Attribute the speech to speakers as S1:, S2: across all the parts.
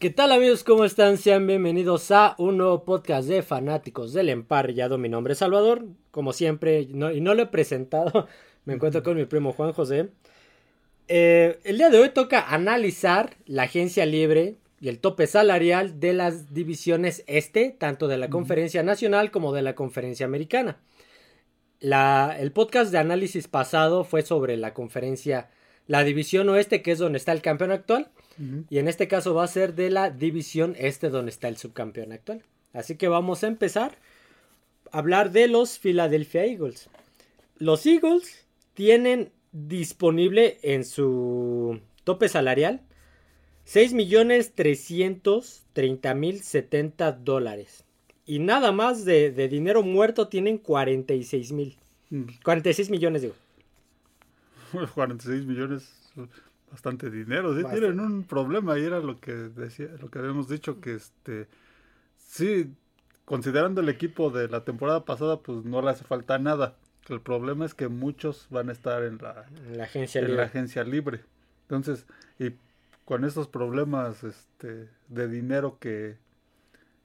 S1: ¿Qué tal amigos? ¿Cómo están? Sean bienvenidos a un nuevo podcast de fanáticos del emparrillado. Mi nombre es Salvador, como siempre, y no lo he presentado, me encuentro con mi primo Juan José. Eh, el día de hoy toca analizar la agencia libre y el tope salarial de las divisiones este, tanto de la conferencia nacional como de la conferencia americana. La, el podcast de análisis pasado fue sobre la conferencia, la división oeste, que es donde está el campeón actual. Y en este caso va a ser de la división este donde está el subcampeón actual. Así que vamos a empezar a hablar de los Philadelphia Eagles. Los Eagles tienen disponible en su tope salarial 6.330.070 dólares. Y nada más de, de, dinero muerto tienen 46 mil. 46 mm. millones, digo.
S2: 46 millones bastante dinero, sí tienen un problema y era lo que decía, lo que habíamos dicho que este sí, considerando el equipo de la temporada pasada, pues no le hace falta nada. El problema es que muchos van a estar en la,
S1: agencia
S2: en
S1: libre.
S2: la agencia libre. Entonces, y con esos problemas este de dinero que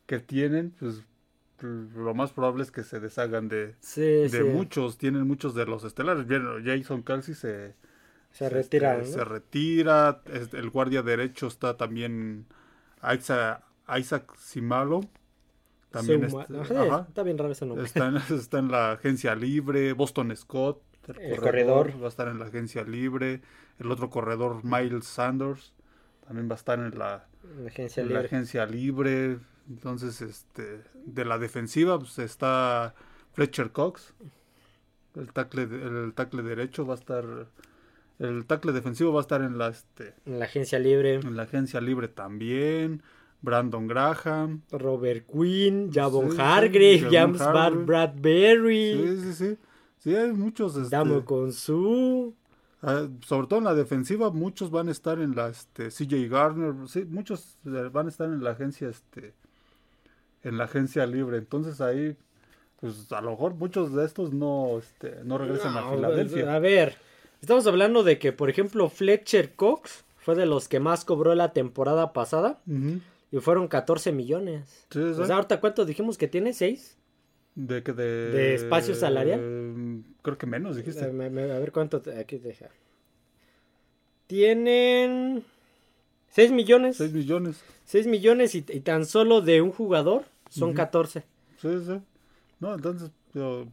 S2: que tienen, pues lo más probable es que se deshagan de, de muchos, tienen muchos de los estelares. Bien, Jason Kelsey se
S1: se retira.
S2: Se retira. El guardia derecho está también Isaac, Isaac Simalo.
S1: También está, bien raro ese nombre.
S2: Está en, la agencia libre. Boston Scott.
S1: El, corredor,
S2: Va a estar en la agencia libre. El otro corredor, Miles Sanders. También va a estar en la,
S1: agencia,
S2: en
S1: libre.
S2: la agencia libre. Entonces, este, de la defensiva pues, está Fletcher Cox. El tackle, el tackle derecho va a estar el tackle defensivo va a estar en la, este,
S1: en la agencia libre.
S2: En la agencia libre también. Brandon Graham.
S1: Robert Quinn. Javon Hargrave. James Bradbury.
S2: Sí, sí, sí. Sí, hay muchos. Este,
S1: Damo con su.
S2: Ah, sobre todo en la defensiva, muchos van a estar en la este, CJ Garner. Sí, muchos eh, van a estar en la agencia este en la agencia libre. Entonces ahí, pues a lo mejor muchos de estos no, este, no regresan a Filadelfia.
S1: A ver, Estamos hablando de que, por ejemplo, Fletcher Cox fue de los que más cobró la temporada pasada. Y fueron 14 millones. sea, ahorita cuánto dijimos que tiene, ¿6?
S2: ¿De de...
S1: ¿De espacio salarial?
S2: creo que menos, dijiste.
S1: A, ver cuánto... Aquí deja. Tienen... 6 millones.
S2: 6 millones.
S1: 6 millones y, tan solo de un jugador son 14.
S2: Sí, sí. No, entonces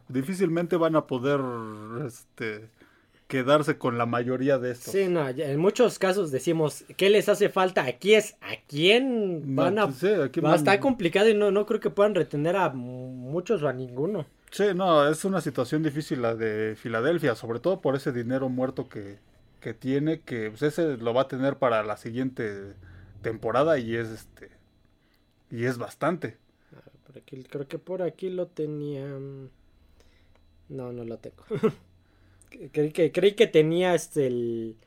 S2: difícilmente van a poder este quedarse con la mayoría de estos.
S1: Sí, no, en muchos casos decimos, ¿qué les hace falta? Aquí es, ¿a quién van a...?
S2: Sí, aquí
S1: va a estar complicado y no, no creo que puedan retener a muchos o a ninguno.
S2: Sí, no, es una situación difícil la de Filadelfia, sobre todo por ese dinero muerto que, que tiene, que pues, ese lo va a tener para la siguiente temporada y es este y es bastante.
S1: Por aquí, creo que por aquí lo tenía. Mm, no, no lo tengo. Creí que, creí que tenía este el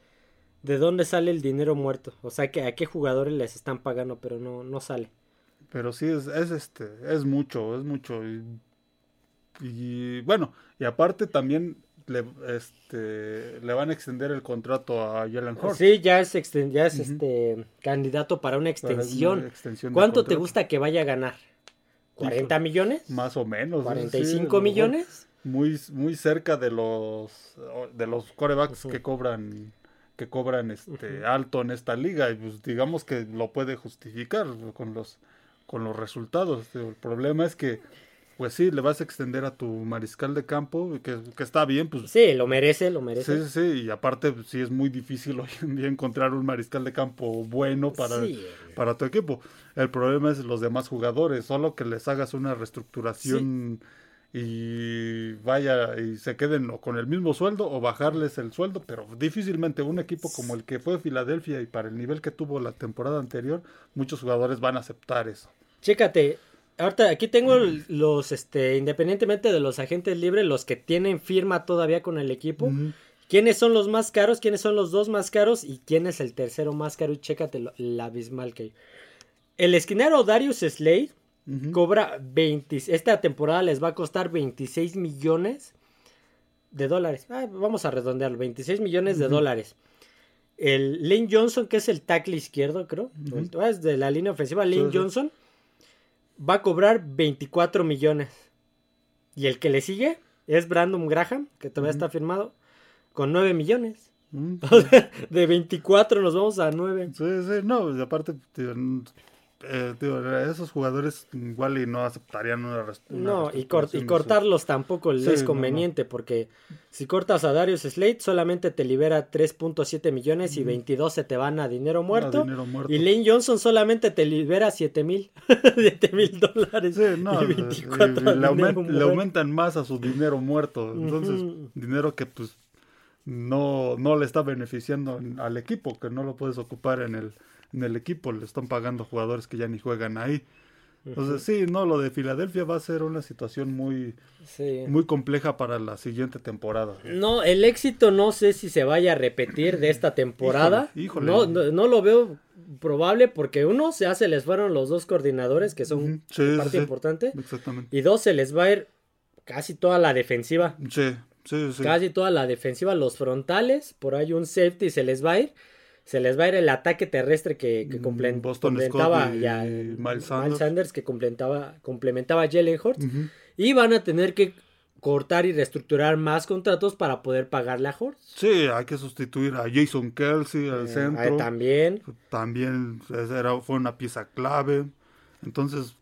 S1: de dónde sale el dinero muerto. O sea que a qué jugadores les están pagando, pero no, no sale.
S2: Pero sí es, es este, es mucho, es mucho. Y, bueno, y aparte también le, este, le van a extender el contrato a Jalen Hurts.
S1: Sí, ya es, ya es este candidato para una extensión. ¿Cuánto te gusta que vaya a ganar? ¿40 millones?
S2: Más o menos.
S1: ¿45 millones?
S2: muy, muy cerca de los de los corebacks que cobran que cobran este alto en esta liga y pues digamos que lo puede justificar con los con los resultados el problema es que pues sí le vas a extender a tu mariscal de campo que, que está bien pues.
S1: Sí lo merece lo merece.
S2: Sí sí y aparte pues, sí es muy difícil hoy en día encontrar un mariscal de campo bueno para para tu equipo. El problema es los demás jugadores solo que les hagas una reestructuración y vaya y se queden con el mismo sueldo o bajarles el sueldo, pero difícilmente un equipo como el que fue Filadelfia y para el nivel que tuvo la temporada anterior, muchos jugadores van a aceptar eso.
S1: Chécate, ahorita aquí tengo los, este, independientemente de los agentes libres, los que tienen firma todavía con el equipo. ¿Quiénes son los más caros? ¿Quiénes son los dos más caros? ¿Y quién es el tercero más caro? Y chécate lo, la abismal que hay. El esquinero Darius Slade Cobra 20. Esta temporada les va a costar 26 millones de dólares. Ah, vamos a redondearlo: 26 millones de dólares. el Lane Johnson, que es el tackle izquierdo, creo, es de la línea ofensiva, Lane Johnson, va a cobrar 24 millones. Y el que le sigue es Brandon Graham, que todavía está firmado, con 9 millones. de 24 nos vamos a 9.
S2: Sí, sí, no, aparte, eh, esos jugadores igual y no aceptarían una,
S1: No, y, y cortarlos tampoco es conveniente, porque si cortas a Darius Slade solamente te libera 3.7 millones y 22 se te van a dinero muerto. Y Lane Johnson solamente te libera 7 mil, 7 mil dólares.
S2: le, aumentan más a su dinero muerto. Entonces, dinero que pues no, no le está beneficiando al equipo, que no lo puedes ocupar en el en el equipo, le están pagando jugadores que ya ni juegan ahí. Entonces, sí, no, lo de Filadelfia va a ser una situación muy, muy compleja para la siguiente temporada.
S1: No, el éxito no sé si se vaya a repetir de esta temporada. No, no, lo veo probable porque uno, se se les fueron los dos coordinadores, que son parte importante. Exactamente. Y dos, se les va a ir casi toda la defensiva. Sí, sí, sí. Casi toda la defensiva, los frontales, por ahí un safety se les va a ir se les va a ir el ataque terrestre que, que mm, complementaba ya Miles Sanders. que complementaba, complementaba a Jalen Hurts. Y van a tener que cortar y reestructurar más contratos para poder pagarle a Hurts.
S2: Sí, hay que sustituir a Jason Kelsey al eh, centro.
S1: también.
S2: También era, fue una pieza clave. Entonces,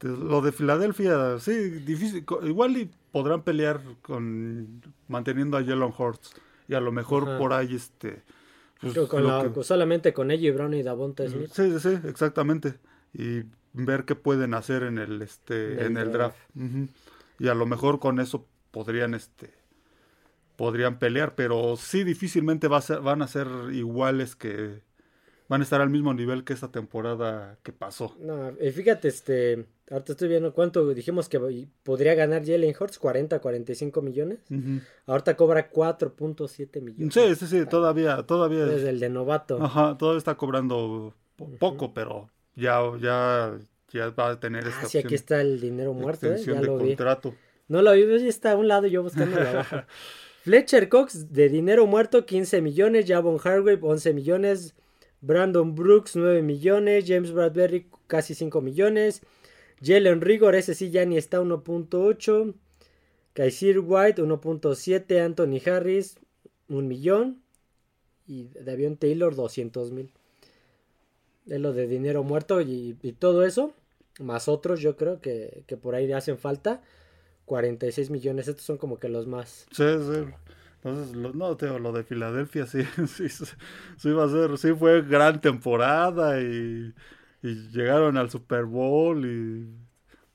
S2: lo de Filadelfia, sí, difícil. Igual y podrán pelear con manteniendo a Jalen Hurts. Y a lo mejor por ahí este
S1: pues, solamente con ello y Brown y Davonta Smith.
S2: Sí, sí, exactamente. Y ver qué pueden hacer en el este en el draft. Y a lo mejor con eso podrían este podrían pelear, pero sí difícilmente va a ser, van a ser iguales que van a estar al mismo nivel que esta temporada que pasó.
S1: No, fíjate, este, ahorita estoy viendo cuánto dijimos que podría ganar Jalen Hurts, 40, 45 millones. Ahorita cobra 4.7 millones.
S2: Sí, sí, sí, todavía, todavía.
S1: Desde el de novato.
S2: Ajá, todavía está cobrando poco, pero ya, ya, ya va a tener esta
S1: ah, sí, aquí está el dinero muerto, ¿eh? ya lo contrato. No lo vi, ya está a un lado yo buscando la baja. Fletcher Cox de dinero muerto 15 millones, Javon Hargrave 11 millones, Brandon Brooks 9 millones, James Bradbury casi 5 millones, Jalen Rigor, ese sí ya ni está 1.8, Kaiser White 1.7, Anthony Harris 1 millón y Davion Taylor 200 mil. Es lo de dinero muerto y, todo eso, más otros yo creo que, que por ahí hacen falta. 46 millones, estos son como que los más.
S2: Sí, sí. Entonces, lo, no, Teo, lo de Filadelfia sí, sí, sí, va a ser, sí fue gran temporada y, llegaron al Super Bowl y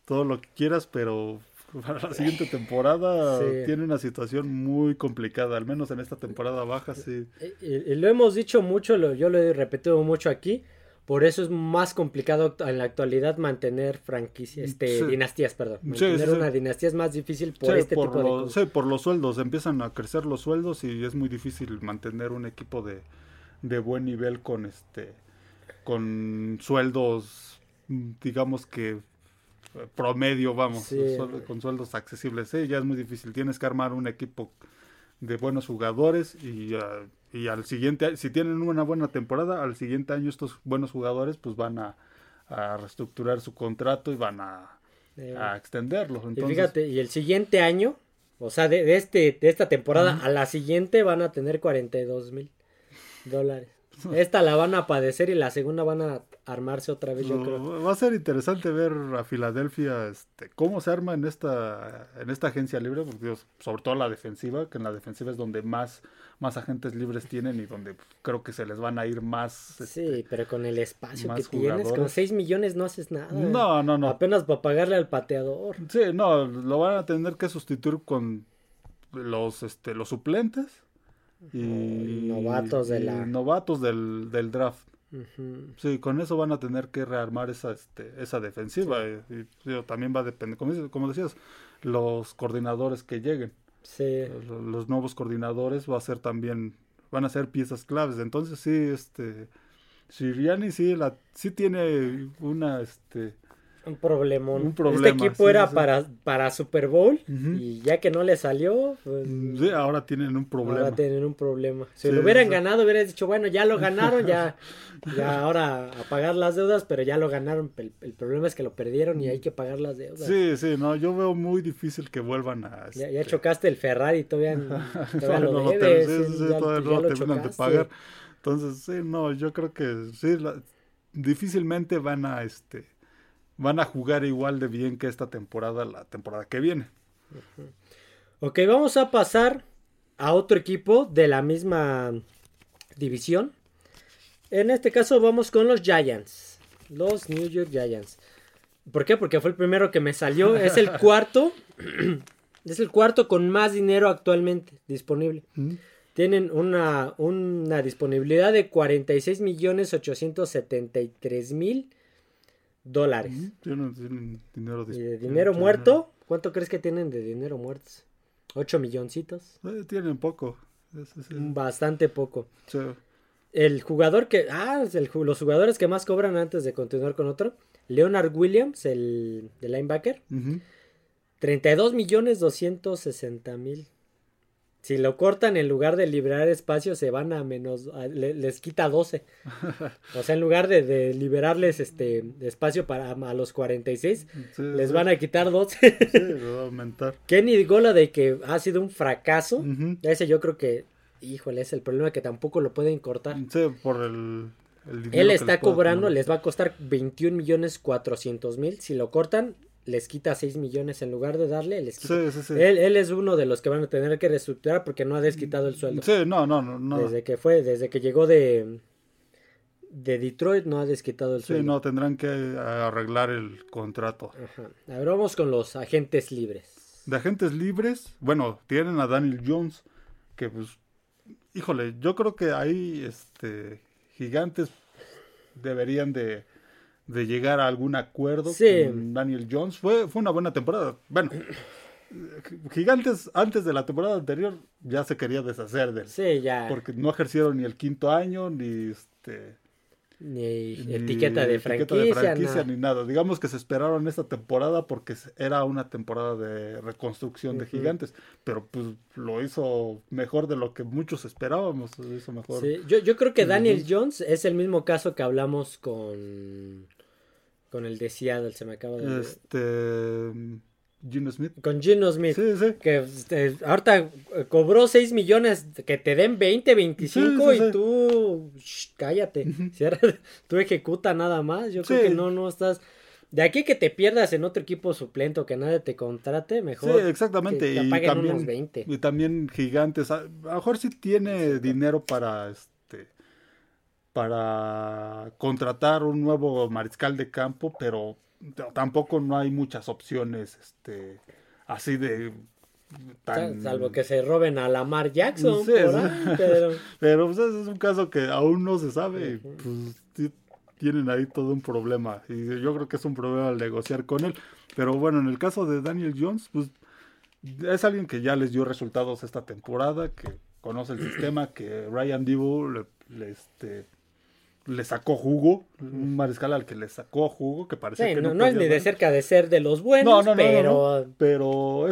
S2: todo lo que quieras, pero para la siguiente temporada tiene una situación muy complicada, al menos en esta temporada baja, sí.
S1: Y, lo hemos dicho mucho, lo, yo lo he repetido mucho aquí, por eso es más complicado en la actualidad mantener franquicias, este, dinastías, perdón. Mantener una dinastía es más difícil por este tipo de.
S2: Sí, por los sueldos. Empiezan a crecer los sueldos y es muy difícil mantener un equipo de, de buen nivel con este con sueldos digamos que promedio, vamos, con sueldos accesibles. Ya es muy difícil. Tienes que armar un equipo de buenos jugadores y, uh, y al siguiente, si tienen una buena temporada, al siguiente año estos buenos jugadores pues van a, reestructurar su contrato y van a, extenderlo. Entonces,
S1: y fíjate, y el siguiente año, o sea, de, este, de esta temporada a la siguiente van a tener 42 mil dólares. Esta la van a padecer y la segunda van a armarse otra vez, yo creo.
S2: Va a ser interesante ver a Filadelfia este, cómo se arma en esta, en esta agencia libre, porque, sobre todo la defensiva, que en la defensiva es donde más, más agentes libres tienen y donde creo que se les van a ir más.
S1: sí, este, pero con el espacio que tienes, con 6 millones no haces nada.
S2: No, no, no.
S1: Apenas para pagarle al pateador.
S2: Sí, no, lo van a tener que sustituir con los, este, los suplentes y
S1: novatos de la
S2: novatos del, del draft sí con eso van a tener que rearmar esa este, esa defensiva y, también va a depender como, decías los coordinadores que lleguen
S1: sí.
S2: los, nuevos coordinadores va a ser también van a ser piezas claves entonces sí este Siriani sí la sí tiene una este
S1: Un problemón. Un problema. Este equipo era Para, para Super Bowl y ya que no le salió, pues,
S2: sí, ahora tienen un problema.
S1: Ahora tienen un problema. Si lo hubieran ganado, hubieras dicho, bueno, ya lo ganaron, ya, ya ahora a pagar las deudas, pero ya lo ganaron. El, problema es que lo perdieron y hay que pagar las deudas.
S2: Sí, sí, no, yo veo muy difícil que vuelvan a...
S1: Ya, este chocaste el Ferrari, todavía, todavía lo debes. Sí, todavía
S2: no lo terminan de pagar. Entonces, sí, no, yo creo que sí, difícilmente van a, este van a jugar igual de bien que esta temporada, la temporada que viene.
S1: Ok, vamos a pasar a otro equipo de la misma división. En este caso vamos con los Giants. Los New York Giants. ¿Por qué? Porque fue el primero que me salió. Es el cuarto. es el cuarto con más dinero actualmente disponible. Tienen una, una disponibilidad de 46 millones 873 mil dólares.
S2: Tienen, dinero,
S1: de dinero muerto? ¿Cuánto crees que tienen de dinero muerto? ¿Ocho milloncitos?
S2: Eh, tienen poco.
S1: Bastante poco. El jugador que... Ah, los jugadores que más cobran antes de continuar con otro. Leonard Williams, el, linebacker. 32 millones 260 mil. Si lo cortan en lugar de liberar espacio, se van a menos. les quita 12. o sea, en lugar de, liberarles este espacio para a los 46, les van a quitar 12. sí, va a aumentar. Kenny Gola de que ha sido un fracaso. Ese yo creo que, híjole, es el problema que tampoco lo pueden cortar.
S2: Sí, por el.
S1: Él está cobrando, les va a costar 21 millones 400 mil. Si lo cortan, les quita 6 millones en lugar de darle, les quita. Él, él, es uno de los que van a tener que reestructurar porque no ha desquitado el sueldo.
S2: Sí, no, no, no.
S1: Desde que fue, desde que llegó de, de Detroit no ha desquitado el sueldo.
S2: Sí, no, tendrán que arreglar el contrato.
S1: Ajá. Ahora vamos con los agentes libres.
S2: De agentes libres, bueno, tienen a Daniel Jones, que pues, híjole, yo creo que ahí, este, gigantes deberían de de llegar a algún acuerdo con Daniel Jones. Fue, fue una buena temporada. Bueno, Gigantes antes de la temporada anterior ya se quería deshacer de él.
S1: Sí, ya.
S2: Porque no ejercieron ni el quinto año, ni este
S1: ni, etiqueta, de, franquicia,
S2: ni nada. Digamos que se esperaron esta temporada porque era una temporada de reconstrucción de gigantes, pero pues lo hizo mejor de lo que muchos esperábamos, hizo mejor.
S1: yo, yo creo que Daniel Jones es el mismo caso que hablamos con con el de Seattle, se me acaba de
S2: este Gino Smith.
S1: Con Gino Smith.
S2: Sí, sí.
S1: Que este, ahorita eh, cobró 6 millones, que te den 20, 25 y tú cállate. tú ejecuta nada más. Yo creo que no, no estás... De aquí que te pierdas en otro equipo suplente o que nadie te contrate, mejor.
S2: Sí, exactamente. y, también, 20. y también gigantes. A, lo mejor sí tiene dinero para este para contratar un nuevo mariscal de campo, pero tampoco no hay muchas opciones este así de
S1: salvo que se roben a Lamar Jackson
S2: pero pues, es un caso que aún no se sabe pues tienen ahí todo un problema y yo creo que es un problema al negociar con él pero bueno en el caso de Daniel Jones pues es alguien que ya les dio resultados esta temporada que conoce el sistema que Ryan Dibu le este le sacó jugo, un mariscal al que le sacó jugo, que parece que
S1: no, no, es ni de cerca de ser de los buenos, pero
S2: pero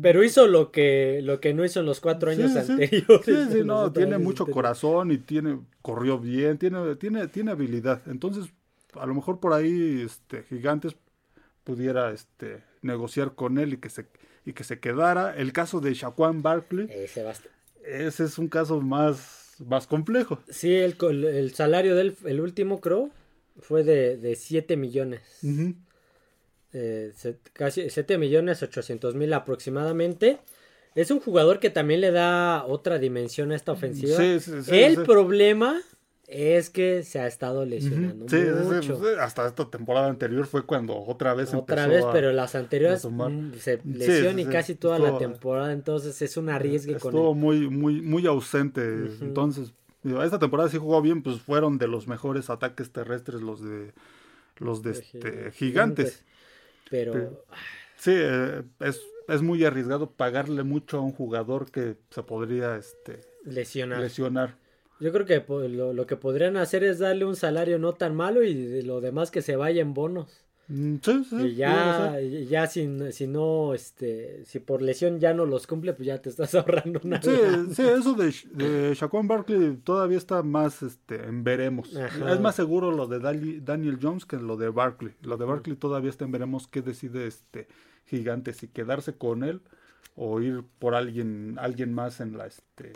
S1: pero hizo lo que lo que no hizo en los cuatro años anteriores.
S2: Sí, sí, no, tiene mucho corazón y tiene corrió bien, tiene tiene tiene habilidad. Entonces, a lo mejor por ahí este Gigantes pudiera este negociar con él y que se y que se quedara. El caso de Shaquan Barkley.
S1: Ese,
S2: ese es un caso más más complejo.
S1: Sí, el, el salario del el último, creo, fue de, de 7 millones. Eh, casi 7 millones 800 mil aproximadamente. Es un jugador que también le da otra dimensión a esta ofensiva. el problema es que se ha estado lesionando mucho.
S2: Pues, hasta esta temporada anterior fue cuando otra vez
S1: otra vez, pero las anteriores mm, se lesionó y casi toda la temporada, entonces es un arriesgue
S2: con él. muy muy muy ausente, entonces esta temporada sí jugó bien, pues fueron de los mejores ataques terrestres los de los de este, gigantes.
S1: Pero,
S2: sí, eh, es, es muy arriesgado pagarle mucho a un jugador que se podría este
S1: lesionar.
S2: lesionar.
S1: Yo creo que lo, que podrían hacer es darle un salario no tan malo y lo demás que se vaya en bonos.
S2: Mm, sí, sí,
S1: y ya, ya si, si, no, este, si por lesión ya no los cumple, pues ya te estás ahorrando una.
S2: Sí, sí eso de, de Shaquan Barkley todavía está más este, en veremos. Es más seguro lo de Daniel Jones que lo de Barkley. Lo de Barkley todavía está en veremos qué decide este gigante, si quedarse con él o ir por alguien, alguien más en la este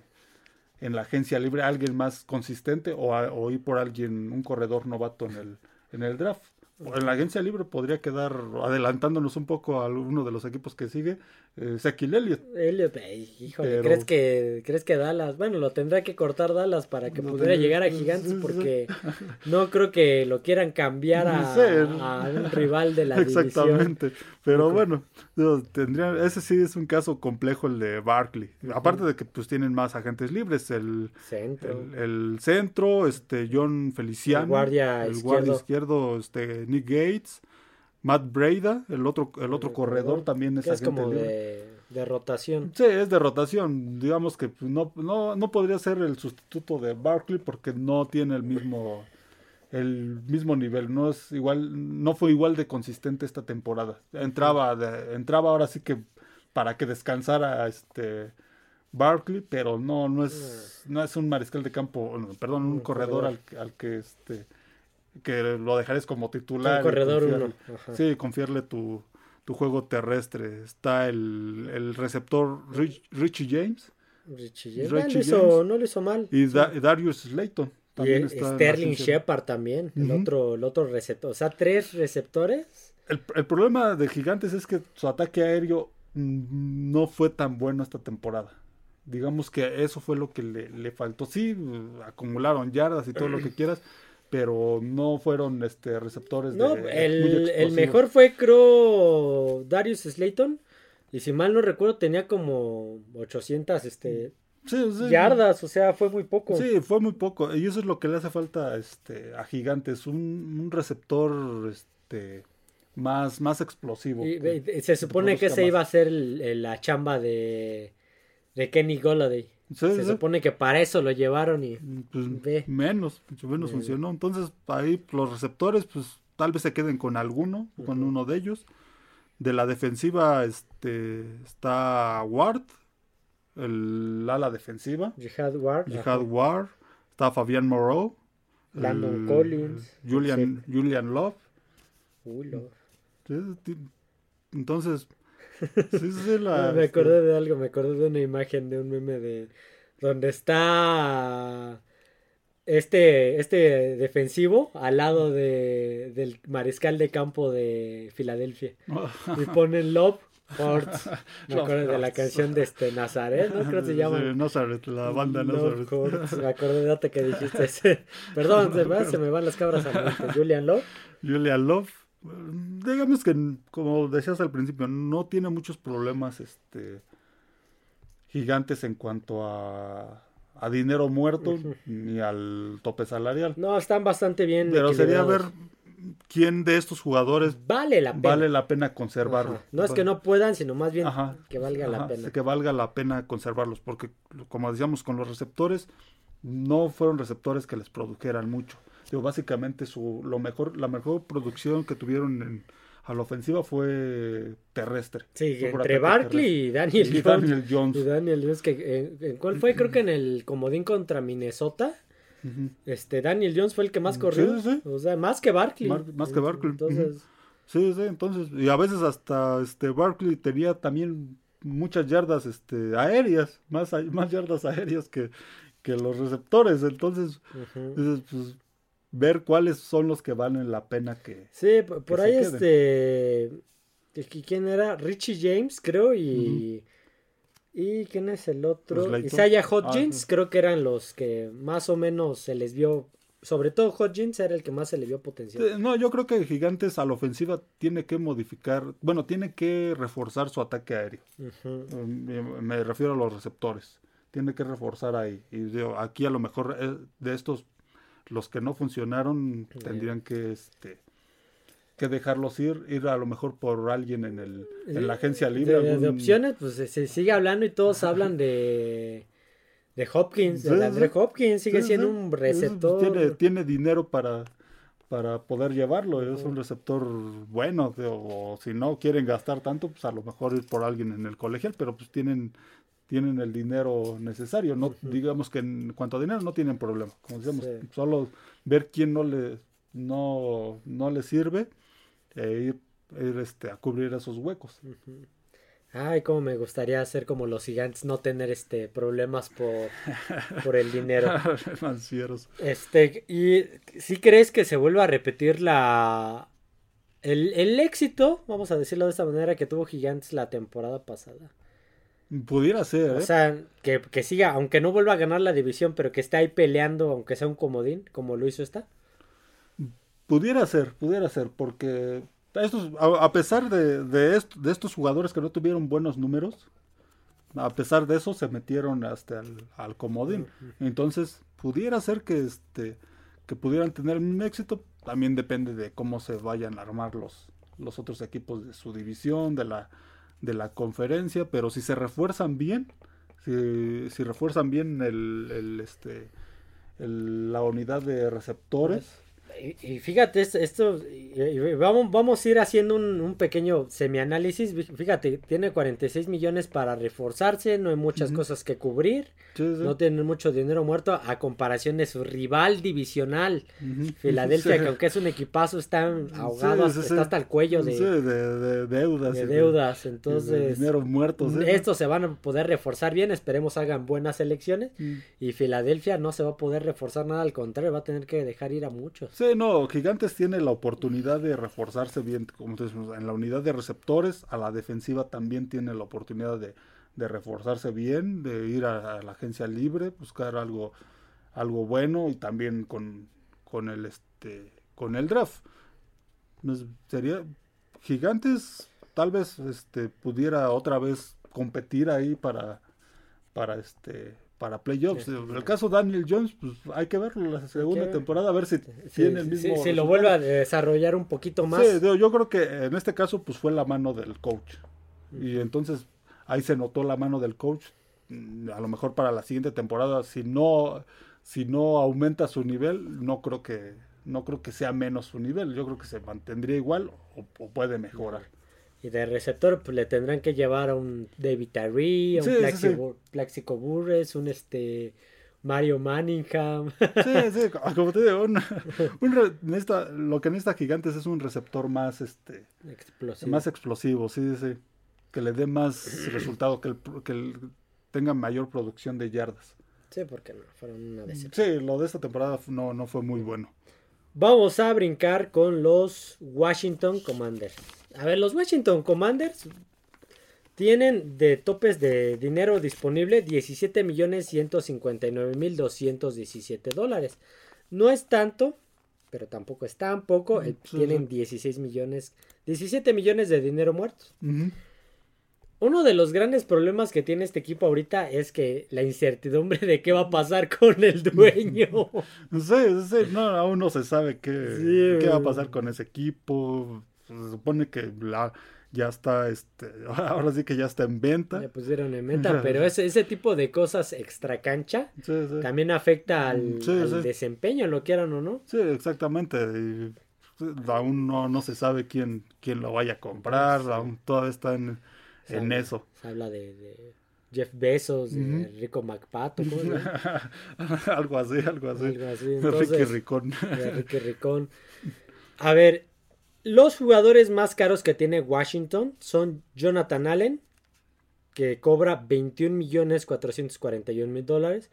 S2: en la agencia libre, alguien más consistente o, o ir por alguien, un corredor novato en el, en el draft en la agencia libre podría quedar adelantándonos un poco a uno de los equipos que sigue, eh, Elliott.
S1: Elliott, híjole, ¿crees que, ¿crees que Dallas? Bueno, lo tendrá que cortar Dallas para que pudiera llegar a Gigantes porque no creo que lo quieran cambiar a, un rival de la
S2: Exactamente, pero bueno, tendría, ese sí es un caso complejo el de Barkley. Aparte de que pues tienen más agentes libres, el centro, el, centro este John Feliciano, el
S1: guardia,
S2: izquierdo, este Nick Gates. Matt Breda, el otro, el otro corredor, también es,
S1: es como de, rotación.
S2: Sí, es de rotación. Digamos que no, no, no podría ser el sustituto de Barkley porque no tiene el mismo el mismo nivel, no es igual, no fue igual de consistente esta temporada. Entraba, entraba ahora sí que para que descansara este Barkley, pero no, no es, no es un mariscal de campo, perdón, un, corredor, Al, al, que este que lo dejares como titular.
S1: corredor uno.
S2: Sí, confiarle tu, tu juego terrestre. Está el, el receptor Richie James.
S1: Richie James. no, lo hizo, mal.
S2: Y, Darius Slayton.
S1: También y Sterling Shepard también, el, otro, el otro receptor. O sea, tres receptores.
S2: El, el, problema de Gigantes es que su ataque aéreo no fue tan bueno esta temporada. Digamos que eso fue lo que le, le faltó. Sí, acumularon yardas y todo lo que quieras, pero no fueron este receptores
S1: no, el, el, mejor fue creo Darius Slayton y si mal no recuerdo tenía como 800 este yardas, o sea, fue muy poco.
S2: Sí, fue muy poco y eso es lo que le hace falta este a Gigantes, un, un receptor este más más explosivo.
S1: se supone que ese iba a ser la chamba de de Kenny Golladay se supone que para eso lo llevaron y
S2: pues, menos, mucho menos funcionó. Entonces ahí los receptores, pues tal vez se queden con alguno, con uno de ellos. De la defensiva este, está Ward, el ala defensiva.
S1: Jihad Ward.
S2: Jihad Ward. Está Fabián Moreau.
S1: Landon Collins.
S2: Julian, Julian Love. Entonces,
S1: me acordé de algo, me acordé de una imagen de un meme de donde está este, este defensivo al lado de, del mariscal de campo de Filadelfia. y ponen Love Horts. Me acuerdo de la canción de este Nazaret, ¿no? Creo que se llama.
S2: Nazaret, la banda Nazaret.
S1: Me acordé de data que dijiste ese. Perdón, se, se me van las cabras a. Julian Love.
S2: Julian Love digamos que como decías al principio no tiene muchos problemas este gigantes en cuanto a, a dinero muerto ni al tope salarial.
S1: No están bastante bien
S2: pero sería ver quién de estos jugadores
S1: vale la pena,
S2: vale la pena conservarlo.
S1: No es que no puedan sino más bien que valga la pena.
S2: Que valga la pena conservarlos porque como decíamos con los receptores no fueron receptores que les produjeran mucho básicamente su, lo mejor, la mejor producción que tuvieron en, a la ofensiva fue terrestre.
S1: Sí, entre Barkley y Daniel,
S2: y Daniel Jones.
S1: Y Daniel Jones, que, eh, ¿en cuál fue? Creo que en el comodín contra Minnesota. Este, Daniel Jones fue el que más corrió. Sí, sí, O sea, más que Barkley.
S2: Más, que Barkley. Entonces. Sí, sí, entonces. Y a veces hasta este Barkley tenía también muchas yardas este, aéreas. Más, más yardas aéreas que, que los receptores. Entonces, pues, ver cuáles son los que valen la pena que.
S1: Sí, por, ahí este. ¿Quién era? Richie James, creo, y. ¿Y quién es el otro? Pues Isaiah Hodgins, ah, creo que eran los que más o menos se les vio. Sobre todo Hodgins era el que más se le vio potencial.
S2: No, yo creo que Gigantes a la ofensiva tiene que modificar, bueno, tiene que reforzar su ataque aéreo. Mm, me, refiero a los receptores. Tiene que reforzar ahí. Y aquí a lo mejor eh, de estos los que no funcionaron tendrían que este que dejarlos ir, ir a lo mejor por alguien en el en la agencia libre.
S1: De, opciones, pues se, sigue hablando y todos hablan de de Hopkins, de Andre Hopkins, sigue siendo un receptor.
S2: Tiene, tiene dinero para para poder llevarlo. Es un receptor bueno, o, si no quieren gastar tanto, pues a lo mejor ir por alguien en el colegial, pero pues tienen tienen el dinero necesario, no digamos que en cuanto a dinero no tienen problema, como decíamos, solo ver quién no le no, no le sirve e ir, este a cubrir esos huecos.
S1: Ay, cómo me gustaría ser como los gigantes, no tener este problemas por, por el dinero. este, y si crees que se vuelva a repetir la el, el, éxito, vamos a decirlo de esta manera, que tuvo Gigantes la temporada pasada.
S2: Pudiera ser, ¿eh?
S1: O sea, que, que, siga, aunque no vuelva a ganar la división, pero que esté ahí peleando, aunque sea un comodín, como lo hizo esta.
S2: Pudiera ser, pudiera ser, porque estos, a, pesar de, de, de, estos jugadores que no tuvieron buenos números, a pesar de eso se metieron hasta al comodín. Entonces, pudiera ser que este que pudieran tener un éxito, también depende de cómo se vayan a armar los, los otros equipos de su división, de la, de la conferencia, pero si se refuerzan bien, si, si refuerzan bien el, el este, la unidad de receptores,
S1: y, fíjate, esto, vamos, vamos a ir haciendo un, un pequeño semianálisis. Fíjate, tiene 46 millones para reforzarse, no hay muchas cosas que cubrir, no tienen mucho dinero muerto a comparación de su rival divisional, Filadelfia, que aunque es un equipazo, están ahogados, está hasta el cuello de,
S2: de, deudas.
S1: De deudas, entonces.
S2: dinero muertos.
S1: ¿eh? Estos se van a poder reforzar bien, esperemos hagan buenas elecciones. Mm. Y Filadelfia no se va a poder reforzar nada, al contrario, va a tener que dejar ir a muchos.
S2: Sí, no, Gigantes tiene la oportunidad de reforzarse bien, como decimos, en la unidad de receptores, a la defensiva también tiene la oportunidad de, reforzarse bien, de ir a, la agencia libre, buscar algo, algo bueno y también con, el este con el draft. Sería Gigantes tal vez este pudiera otra vez competir ahí para para este para playoffs. En el caso de Daniel Jones, pues hay que verlo la segunda temporada, a ver si tiene el mismo.
S1: Si, lo vuelve a desarrollar un poquito más.
S2: Sí, yo creo que en este caso, pues fue la mano del coach. Y entonces ahí se notó la mano del coach. Mm, a lo mejor para la siguiente temporada, si no, si no aumenta su nivel, no creo que, no creo que sea menos su nivel. Yo creo que se mantendría igual o puede mejorar.
S1: Y de receptor, pues le tendrán que llevar a un David Tyree, a un Plaxico, Burres, un este Mario Manningham.
S2: Sí, sí, como te digo, un, lo que necesita Gigantes es un receptor más este explosivo. más explosivo, sí, sí, que le dé más resultado, que, el, que tenga mayor producción de yardas.
S1: Sí, porque no, fueron una decepción.
S2: Sí, lo de esta temporada no, no fue muy bueno.
S1: Vamos a brincar con los Washington Commanders. A ver, los Washington Commanders tienen de topes de dinero disponible 17 millones 159 mil 217 dólares. No es tanto, pero tampoco es tan poco. Mm, tienen 16 millones, 17 millones de dinero muertos. Uno de los grandes problemas que tiene este equipo ahorita es que la incertidumbre de qué va a pasar con el dueño.
S2: sí, sí, no, aún no se sabe qué, qué va a pasar con ese equipo se supone que la, ya está, este, ahora sí que ya está en venta.
S1: Le pusieron en venta, pero ese, ese tipo de cosas extra cancha también afecta al, desempeño, lo quieran o no.
S2: Sí, exactamente. Pues, aún no, no se sabe quién, quién lo vaya a comprar, aún todavía está en, eso.
S1: Se habla de, Jeff Bezos, de Rico McPato.
S2: algo así, algo así. Algo así. Ricky Ricón.
S1: Ricky Ricón. A ver, los jugadores más caros que tiene Washington son Jonathan Allen, que cobra 21 millones 441 mil dólares.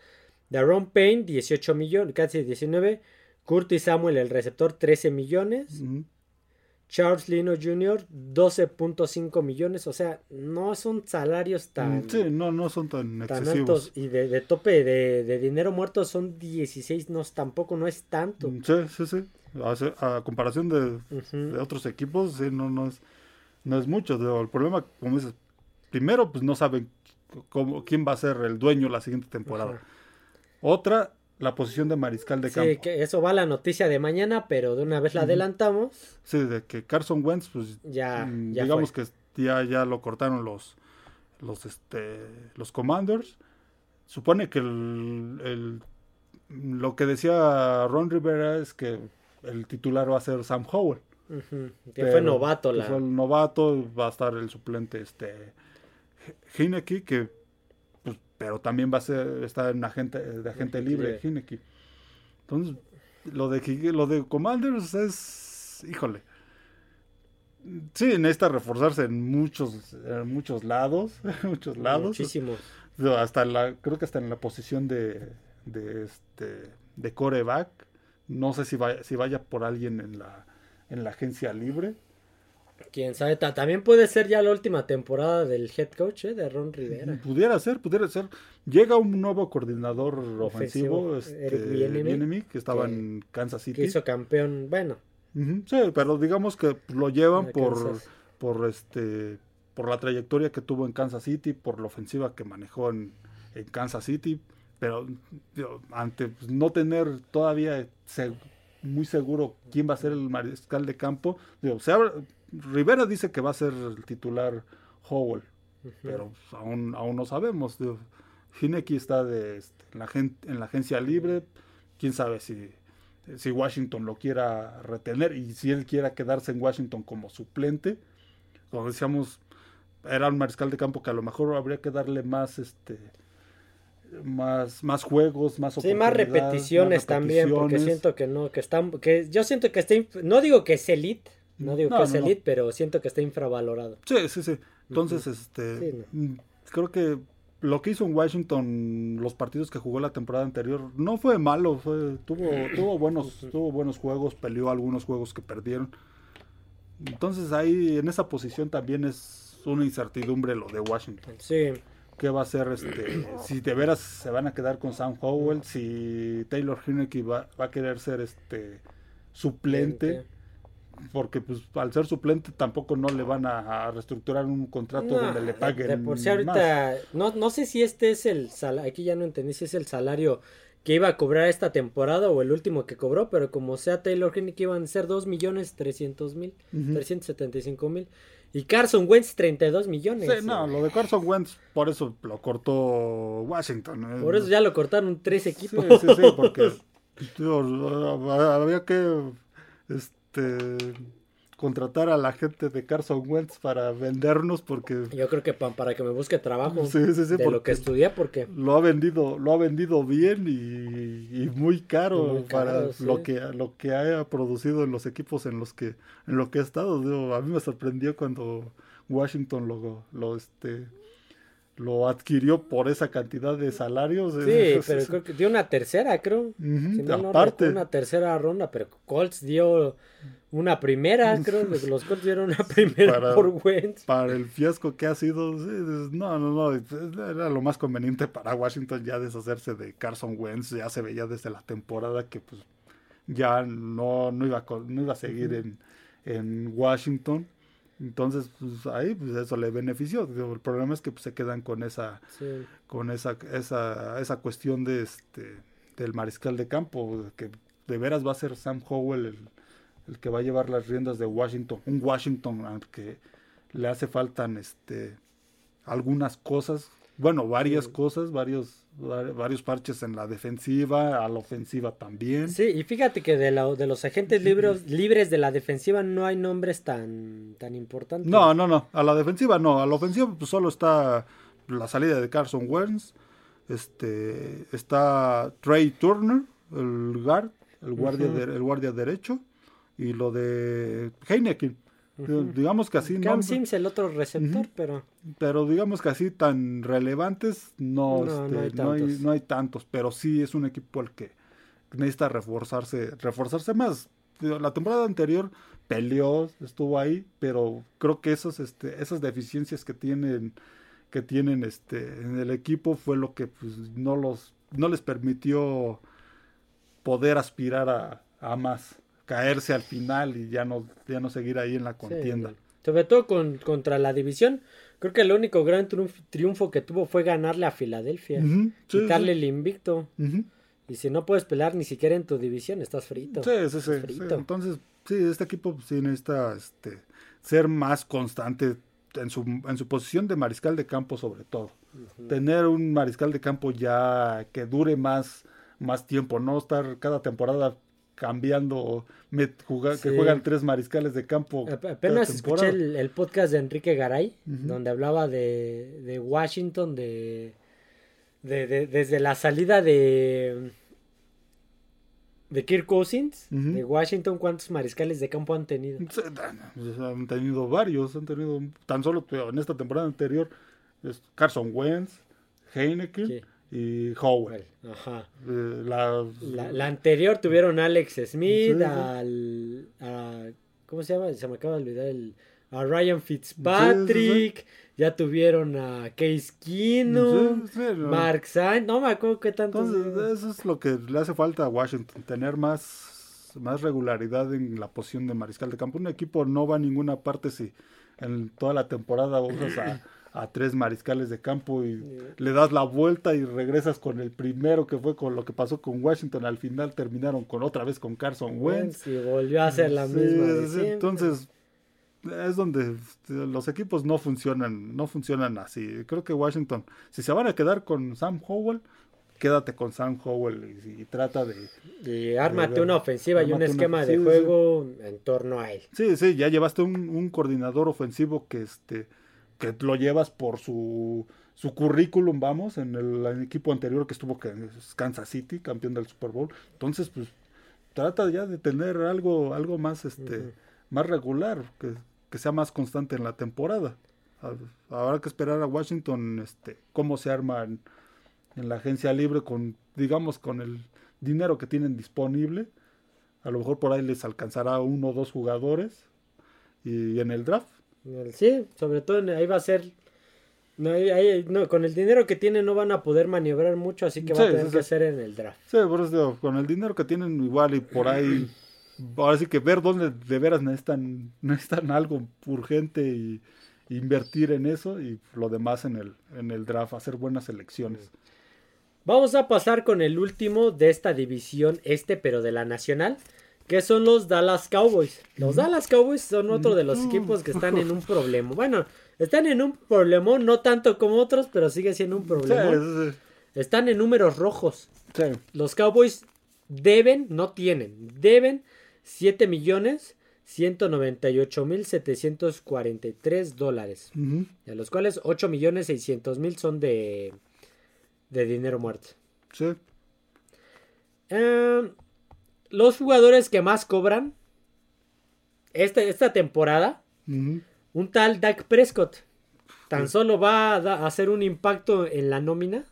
S1: Daron Payne, 18 millones, casi 19. Curtis Samuel, el receptor, 13 millones. Charles Lino Jr., 12.5 millones. O sea, no son salarios tan.
S2: Sí, no, no son tan, altos.
S1: Y de, tope de, dinero muerto son 16, no, tampoco no es tanto.
S2: Sí, sí, sí a, comparación de, otros equipos, no, no, es, no es mucho. El problema, como dices, primero, pues no saben cómo, quién va a ser el dueño la siguiente temporada. Otra, la posición de mariscal de campo. Sí,
S1: que eso va a la noticia de mañana, pero de una vez la adelantamos.
S2: Sí, de que Carson Wentz, pues ya, mm, digamos que ya, ya lo cortaron los, los, este, los Commanders. Supone que el, el, lo que decía Ron Rivera es que el titular va a ser Sam Howell.
S1: Que fue novato.
S2: la... Fue el novato, va a estar el suplente este Hineki, que pues, pero también va a ser está en agente, de agente libre Hineki. Entonces, lo de lo de Commanders es híjole. Sí, necesita reforzarse en muchos en muchos lados, muchos lados.
S1: Muchísimos.
S2: Hasta la creo que hasta en la posición de de este de coreback. No sé si vaya, si vaya por alguien en la en la agencia libre.
S1: Quién sabe, también puede ser ya la última temporada del head coach ¿eh? de Ron Rivera.
S2: Pudiera ser, pudiera ser. Llega un nuevo coordinador ofensivo, este, que estaba en Kansas City.
S1: Que hizo campeón, bueno.
S2: sí, pero digamos que lo llevan por, por este por la trayectoria que tuvo en Kansas City, por la ofensiva que manejó en, Kansas City, pero ante pues, no tener todavía muy seguro quién va a ser el mariscal de campo. Digo, Rivera dice que va a ser el titular Howell, pero aún, aún no sabemos. Digo, está de, este, en, la en la agencia libre, quién sabe si, si Washington lo quiera retener y si él quiera quedarse en Washington como suplente. Como decíamos, era un mariscal de campo que a lo mejor habría que darle más este más, más juegos, más
S1: Sí, más repeticiones, también, porque siento que no, que están, que yo siento que está, no digo que es elite, no digo que es elite, pero siento que está infravalorado.
S2: Sí, sí, sí. Entonces, este, mm, creo que lo que hizo en Washington, los partidos que jugó la temporada anterior, no fue malo, fue, tuvo, tuvo buenos, tuvo buenos juegos, peleó algunos juegos que perdieron. Entonces ahí en esa posición también es una incertidumbre lo de Washington.
S1: Sí
S2: qué va a ser este si de veras se van a quedar con Sam Howell si Taylor Hinnicky va, va, a querer ser este suplente porque pues al ser suplente tampoco no le van a, reestructurar un contrato donde le paguen
S1: por si ahorita no no sé si este es el salario aquí ya no entendí si es el salario que iba a cobrar esta temporada o el último que cobró, pero como sea Taylor Hinnicky iban a ser 2 millones 300 mil, 375 mil. Y Carson Wentz, 32 millones.
S2: Sí, no, lo de Carson Wentz, por eso lo cortó Washington.
S1: ¿eh? Por eso ya lo cortaron tres equipos.
S2: Sí, sí, sí, porque había que este, contratar a la gente de Carson Wentz para vendernos porque
S1: yo creo que para que me busque trabajo de lo que estudié porque
S2: lo ha vendido lo ha vendido bien y, muy caro, para lo que lo que haya producido en los equipos en los que en lo que ha estado. A mí me sorprendió cuando Washington lo, lo este lo adquirió por esa cantidad de salarios.
S1: Sí, pero creo que dio una tercera, creo. Aparte. una tercera ronda, pero Colts dio una primera, creo. los Colts dieron una primera por Wentz.
S2: Para el fiasco que ha sido, no, no, no. Era lo más conveniente para Washington ya deshacerse de Carson Wentz. Ya se veía desde la temporada que pues ya no, no, iba, no iba a seguir en, en Washington. Entonces, pues ahí pues eso le benefició. El problema es que pues, se quedan con esa con esa, esa esa cuestión de este del mariscal de campo, que de veras va a ser Sam Howell el, el que va a llevar las riendas de Washington, un Washington al que le hace faltan este algunas cosas, bueno, varias cosas, varios varios parches en la defensiva, a la ofensiva también.
S1: Sí, y fíjate que de, la, de los agentes libres, libres de la defensiva no hay nombres tan, tan importantes.
S2: No, no, no, a la defensiva no, a la ofensiva pues solo está la salida de Carson Wentz, este, está Trey Turner, el guard, el guardia, el guardia derecho, y lo de Heineken. Digamos que así
S1: Cam Sims el otro receptor, pero
S2: pero digamos que así tan relevantes no, este, no, hay tantos, pero sí es un equipo al que necesita reforzarse, reforzarse más. La temporada anterior peleó, estuvo ahí, pero creo que esos, este, esas deficiencias que tienen, que tienen este, en el equipo fue lo que pues, no los, no les permitió poder aspirar a, a más, caerse al final y ya no, ya no seguir ahí en la contienda.
S1: Sobre todo con, contra la división. Creo que el único gran triunfo que tuvo fue ganarle a Filadelfia. quitarle el invicto. Y si no puedes pelear ni siquiera en tu división, estás frito.
S2: Sí, sí, sí. Entonces, sí, este equipo sí necesita este, ser más constante en su, en su posición de mariscal de campo sobre todo. Tener un mariscal de campo ya que dure más, más tiempo, no estar cada temporada cambiando, que juegan tres mariscales de campo.
S1: Apenas escuché el, podcast de Enrique Garay, donde hablaba de, de Washington, de, de, desde la salida de de Kirk Cousins, de Washington, ¿cuántos mariscales de campo han tenido?
S2: Han tenido varios, han tenido tan solo en esta temporada anterior Carson Wentz, Heineken y Howell. Ajá.
S1: Eh, la, anterior tuvieron a Alex Smith, al ¿cómo se llama? Se me acaba de olvidar el a Ryan Fitzpatrick, ya tuvieron a Case Keenum, Mark Sainz, no me acuerdo qué tanto.
S2: Entonces, eso es lo que le hace falta a Washington, tener más, más regularidad en la posición de mariscal de campo. Un equipo no va a ninguna parte si en toda la temporada usas a, a tres mariscales de campo y le das la vuelta y regresas con el primero que fue con lo que pasó con Washington. Al final terminaron con otra vez con Carson Wentz.
S1: Y volvió a hacer la misma.
S2: entonces es donde los equipos no funcionan, no funcionan así. Creo que Washington, si se van a quedar con Sam Howell, quédate con Sam Howell y, trata de...
S1: Y ármate una ofensiva y un esquema de juego en torno a él.
S2: Sí, sí, ya llevaste un, un, coordinador ofensivo que, este, que lo llevas por su, su currículum, vamos, en el, equipo anterior que estuvo que Kansas City, campeón del Super Bowl. Entonces, pues, trata ya de tener algo, algo más, este, más regular, que que sea más constante en la temporada. Habrá que esperar a Washington este, cómo se arma en, la agencia libre con, digamos, con el dinero que tienen disponible. A lo mejor por ahí les alcanzará uno o dos jugadores. Y en el draft.
S1: Sí, sobre todo ahí va a ser. No, con el dinero que tienen no van a poder maniobrar mucho, así que va a tener que ser en el draft.
S2: Sí, por eso con el dinero que tienen igual y por ahí ahora sí que ver dónde de veras necesitan, necesitan algo urgente y invertir en eso y lo demás en el, en el draft, hacer buenas elecciones.
S1: Vamos a pasar con el último de esta división este, pero de la nacional, que son los Dallas Cowboys. Los Dallas Cowboys son otro de los equipos que están en un problema. Bueno, están en un problema, no tanto como otros, pero sigue siendo un problema. Están en números rojos. Los Cowboys deben, no tienen, deben 7 millones 198 mil 743 dólares. De los cuales 8 millones 600 mil son de, de dinero muerto. Sí. Em, los jugadores que más cobran esta, esta temporada, un tal Dak Prescott, tan solo va a hacer un impacto en la nómina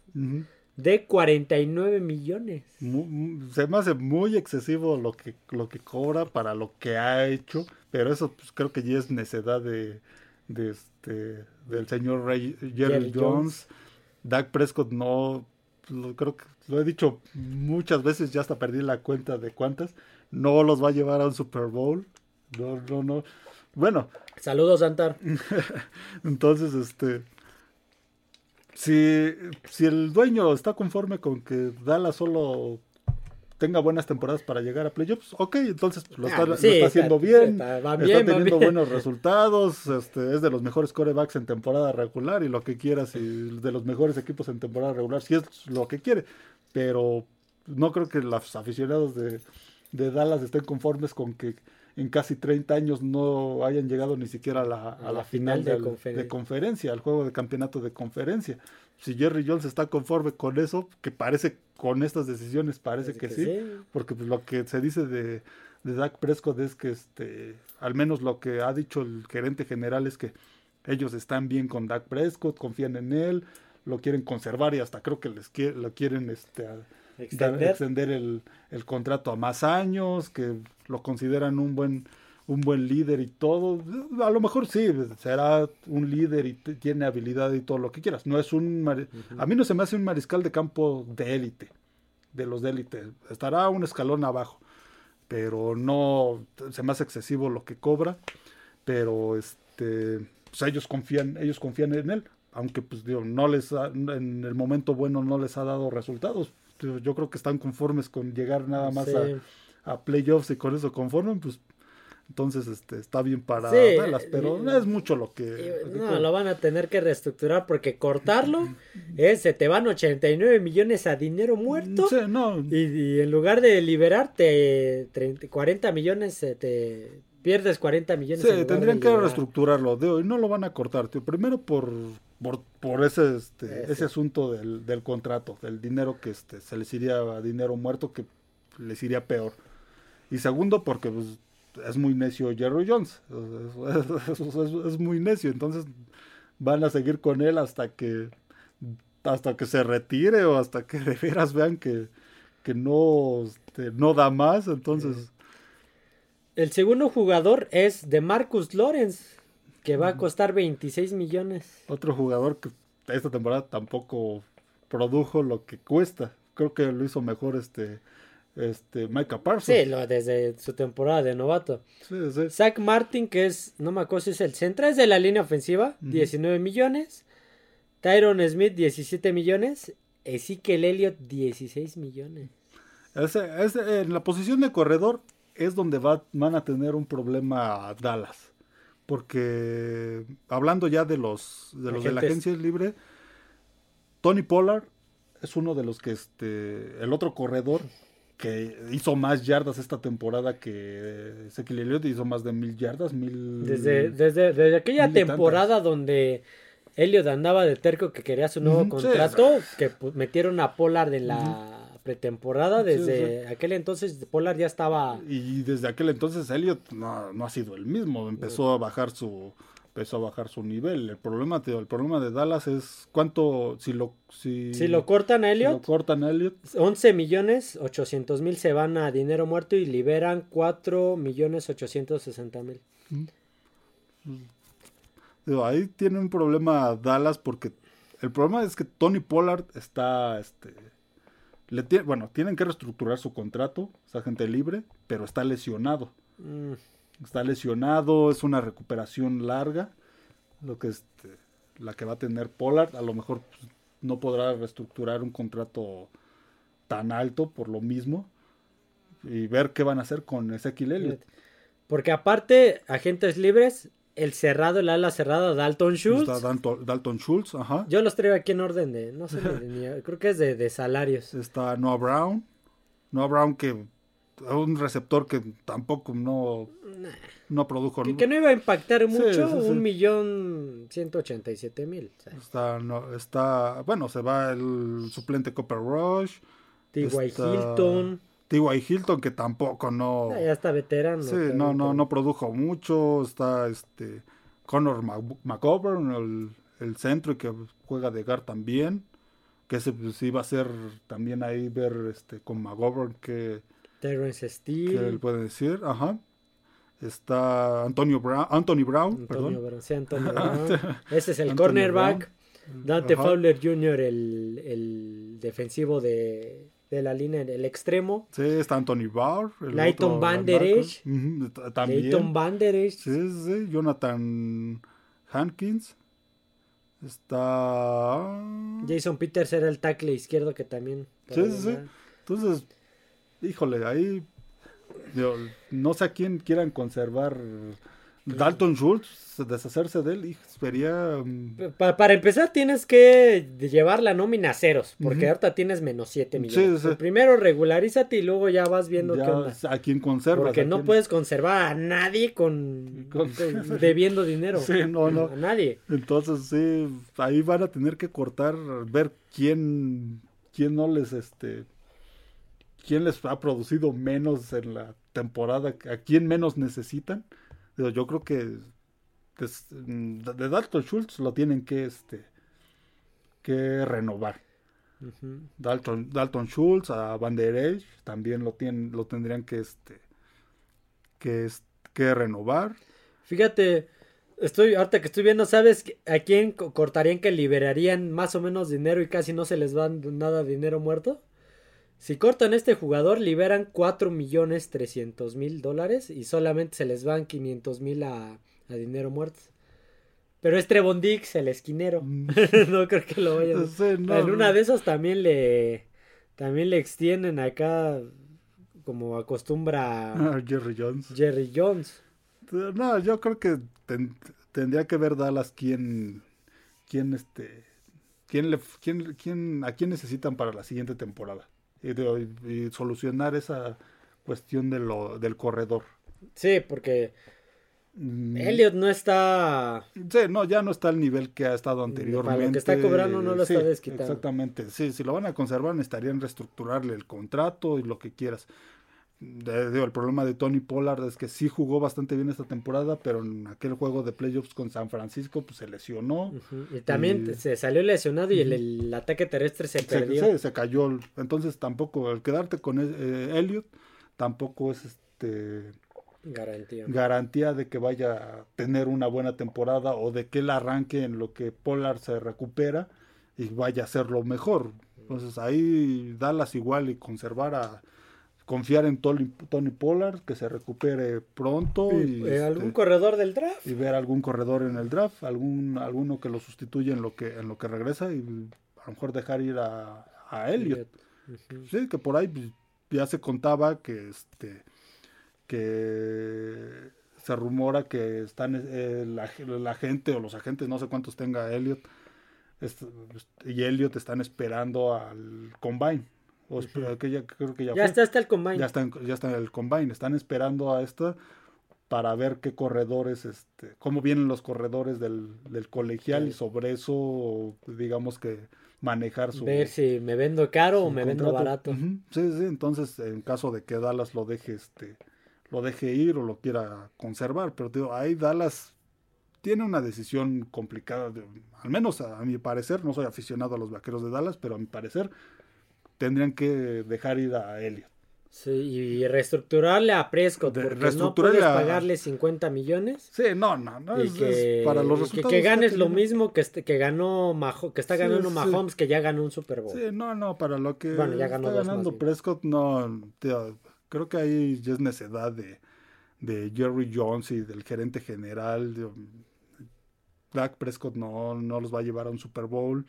S1: de 49 millones.
S2: se me hace muy excesivo lo que, lo que cobra para lo que ha hecho, pero eso pues, creo que ya es necedad de, de este, del señor Jerry, Jones. Dak Prescott no, creo que lo he dicho muchas veces, ya hasta perdí la cuenta de cuántas, no los va a llevar a un Super Bowl. No, no, no. Bueno.
S1: Saludos, Antar.
S2: Entonces, este, si, si el dueño está conforme con que Dallas solo tenga buenas temporadas para llegar a playoffs, ok, entonces lo, está, ah, haciendo bien, está, teniendo buenos resultados, este, es de los mejores corebacks en temporada regular y lo que quieras, y de los mejores equipos en temporada regular, si es lo que quiere, pero no creo que los aficionados de, de Dallas estén conformes con que en casi 30 años no hayan llegado ni siquiera a la, final, de, conferencia. al juego de campeonato de conferencia. Si Jerry Jones está conforme con eso, que parece con estas decisiones, parece, que, sí, porque pues, lo que se dice de, de Dak Prescott es que este, al menos lo que ha dicho el gerente general es que ellos están bien con Dak Prescott, confían en él, lo quieren conservar y hasta creo que les lo quieren este, extender, el, contrato a más años, que lo consideran un buen un buen líder y todo, a lo mejor sí, será un líder y tiene habilidad y todo lo que quieras. No es un a mí no se me hace un mariscal de campo de élite, de los de élite, estará un escalón abajo, pero no se me hace excesivo lo que cobra, pero este pues ellos confían, ellos confían en él, aunque pues digo, no les en el momento bueno no les ha dado resultados, yo creo que están conformes con llegar nada más a, playoffs y con eso conformen, pues Entonces, este, está bien para Dallas, pero no es mucho lo que...
S1: No, lo van a tener que reestructurar porque cortarlo es, se te van 89 millones a dinero muerto.
S2: Sí, no.
S1: Y, en lugar de liberarte 40 millones, te pierdes 40 millones.
S2: Sí, tendrían que reestructurarlo. De hoy no lo van a cortar, tío. Primero por, por, ese, este, ese asunto del, del, contrato, del dinero que este, se les iría a dinero muerto que les iría peor. Y segundo, porque pues, es muy necio Jerry Jones. Es, muy necio. Entonces van a seguir con él hasta que hasta que se retire o hasta que de veras vean que, que no, este, no da más. Entonces.
S1: El segundo jugador es de Marcus Lawrence, que va a costar 26 millones.
S2: Otro jugador que esta temporada tampoco produjo lo que cuesta. Creo que lo hizo mejor este este, Micah Parsons.
S1: Sí, lo, desde su temporada de novato.
S2: Sí, sí.
S1: Zach Martin, que es, no me acuerdo si es el centro, es de la línea ofensiva, 19 millones. Tyron Smith, 17 millones. Ezekiel Elliott, 16 millones.
S2: en la posición de corredor es donde va, van a tener un problema Dallas. Porque hablando ya de los de los de la agencia libre, Tony Pollard es uno de los que este el otro corredor que hizo más yardas esta temporada que Ezekiel Elliott hizo más de mil yardas, mil...
S1: Desde, desde, desde aquella temporada donde Elliott andaba de terco que quería su nuevo contrato, que metieron a Pollard en la pretemporada, desde aquel entonces Pollard ya estaba...
S2: Y desde aquel entonces Elliott no, no ha sido el mismo, empezó a bajar su empezó a bajar su nivel. El problema, el problema de Dallas es cuánto, si lo, si,
S1: si lo cortan a Elliot,
S2: lo cortan a Elliot.
S1: 11 millones 800 mil se van a dinero muerto y liberan 4 millones 860 mil.
S2: Ahí tiene un problema Dallas porque el problema es que Tony Pollard está, este, le bueno, tienen que reestructurar su contrato, esa gente libre, pero está lesionado. Mm está lesionado, es una recuperación larga, lo que este, la que va a tener Pollard, a lo mejor pues, no podrá reestructurar un contrato tan alto por lo mismo y ver qué van a hacer con Ezequiel Elliott.
S1: Porque aparte, agentes libres, el cerrado, el ala cerrada, Dalton Schultz.
S2: Está Dalton, Schultz, ajá.
S1: Yo los traigo aquí en orden de, no sé, creo que es de, de salarios.
S2: Está Noah Brown. Noah Brown que un receptor que tampoco no, no produjo.
S1: Que, que, no iba a impactar mucho, un millón ciento ochenta y siete mil.
S2: Está, no, está, bueno, se va el suplente Copper Rush.
S1: T.Y. Hilton.
S2: T.Y. Hilton que tampoco no.
S1: Ya, está veterano.
S2: Sí, no, no, no produjo mucho. Está este Connor McGovern, el, el centro y que juega de guard también. Que ese pues, iba a ser también ahí ver este con McGovern que
S1: Terrence Steele.
S2: Que él puede decir, ajá. Está Antonio Brown, Anthony Brown,
S1: Antonio Brown, sí, Antonio Brown. Ese es el cornerback. Dante Fowler Jr., el, el defensivo de, de, la línea, el extremo.
S2: Sí, está Anthony Barr.
S1: Leighton Banderich.
S2: también.
S1: Leighton Banderich.
S2: Sí, sí, Jonathan Hankins. Está.
S1: Jason Peters era el tackle izquierdo que también.
S2: Sí, sí, sí. Entonces, híjole, ahí no sé a quién quieran conservar. Dalton Schultz, deshacerse de él, sería... Mm,
S1: para, empezar tienes que llevar la nómina a ceros, porque ahorita tienes menos 7 millones. Primero regularízate y luego ya vas viendo qué onda.
S2: A quién conservas.
S1: Porque no puedes conservar a nadie con, debiendo dinero.
S2: Sí, no, no.
S1: A nadie.
S2: Entonces, sí, ahí van a tener que cortar, ver quién, quién no les, este, quién les ha producido menos en la temporada, a quién menos necesitan. Yo creo que de Dalton Schultz lo tienen que este que renovar. Dalton, Dalton Schultz, a Van Der también lo tienen, lo tendrían que este que, que renovar.
S1: Fíjate, estoy ahorita que estoy viendo, ¿sabes a quién cortarían que liberarían más o menos dinero y casi no se les va nada de dinero muerto? Si cortan este jugador, liberan 4 millones 300 mil dólares y solamente se les van 500 mil a, dinero muerto. Pero es Trevon Dix, el esquinero. Mm. no creo que lo vayan. en una de esas también le también le extienden acá como acostumbra
S2: Jerry Jones.
S1: Jerry Jones.
S2: No, yo creo que tendría que ver Dallas quién, quién este, quién le, quién, quién, a quién necesitan para la siguiente temporada y, solucionar esa cuestión de lo, del corredor.
S1: Sí, porque mm. Elliot no está.
S2: Sí, no, ya no está al nivel que ha estado anteriormente. Para lo que está cobrando no lo está desquitando. Exactamente, sí, si lo van a conservar necesitarían reestructurarle el contrato y lo que quieras el problema de Tony Pollard es que sí jugó bastante bien esta temporada, pero en aquel juego de playoffs con San Francisco pues se lesionó.
S1: Y también se salió lesionado y el, ataque terrestre se, perdió.
S2: Sí, se cayó. Entonces tampoco, el quedarte con eh, Elliot tampoco es este
S1: garantía.
S2: garantía de que vaya a tener una buena temporada o de que él arranque en lo que Pollard se recupera y vaya a hacerlo mejor. Entonces ahí Dallas igual y conservar a confiar en Tony, Pollard, que se recupere pronto.
S1: Y, eh, algún este, corredor del draft.
S2: Y ver algún corredor en el draft, algún alguno que lo sustituya en lo que, en lo que regresa y a lo mejor dejar ir a, a Elliot. Sí, que por ahí pues, ya se contaba que este que se rumora que están eh, la, gente o los agentes, no sé cuántos tenga Elliot, y Elliot están esperando al combine ya, creo que
S1: ya, está hasta el combine.
S2: Ya está, ya está en el combine. Están esperando a esta para ver qué corredores, este, cómo vienen los corredores del, colegial y sobre eso, digamos que manejar su...
S1: Ver si me vendo caro o me vendo barato.
S2: Sí, sí, entonces en caso de que Dallas lo deje, este, lo deje ir o lo quiera conservar, pero digo, ahí Dallas tiene una decisión complicada, al menos a, mi parecer, no soy aficionado a los vaqueros de Dallas, pero a mi parecer tendrían que dejar ir a Elliot.
S1: Sí, y reestructurarle a Prescott, porque no puedes pagarle 50 millones.
S2: Sí, no, no, no. es,
S1: para los resultados. Que, ganes lo mismo que, este, que ganó que está ganando Mahomes, que ya ganó un Super Bowl.
S2: Sí, no, no, para lo que bueno, ya ganó está ganando Prescott, no, creo que ahí ya es necedad de, de Jerry Jones y del gerente general. Dak Prescott no, no los va a llevar a un Super Bowl,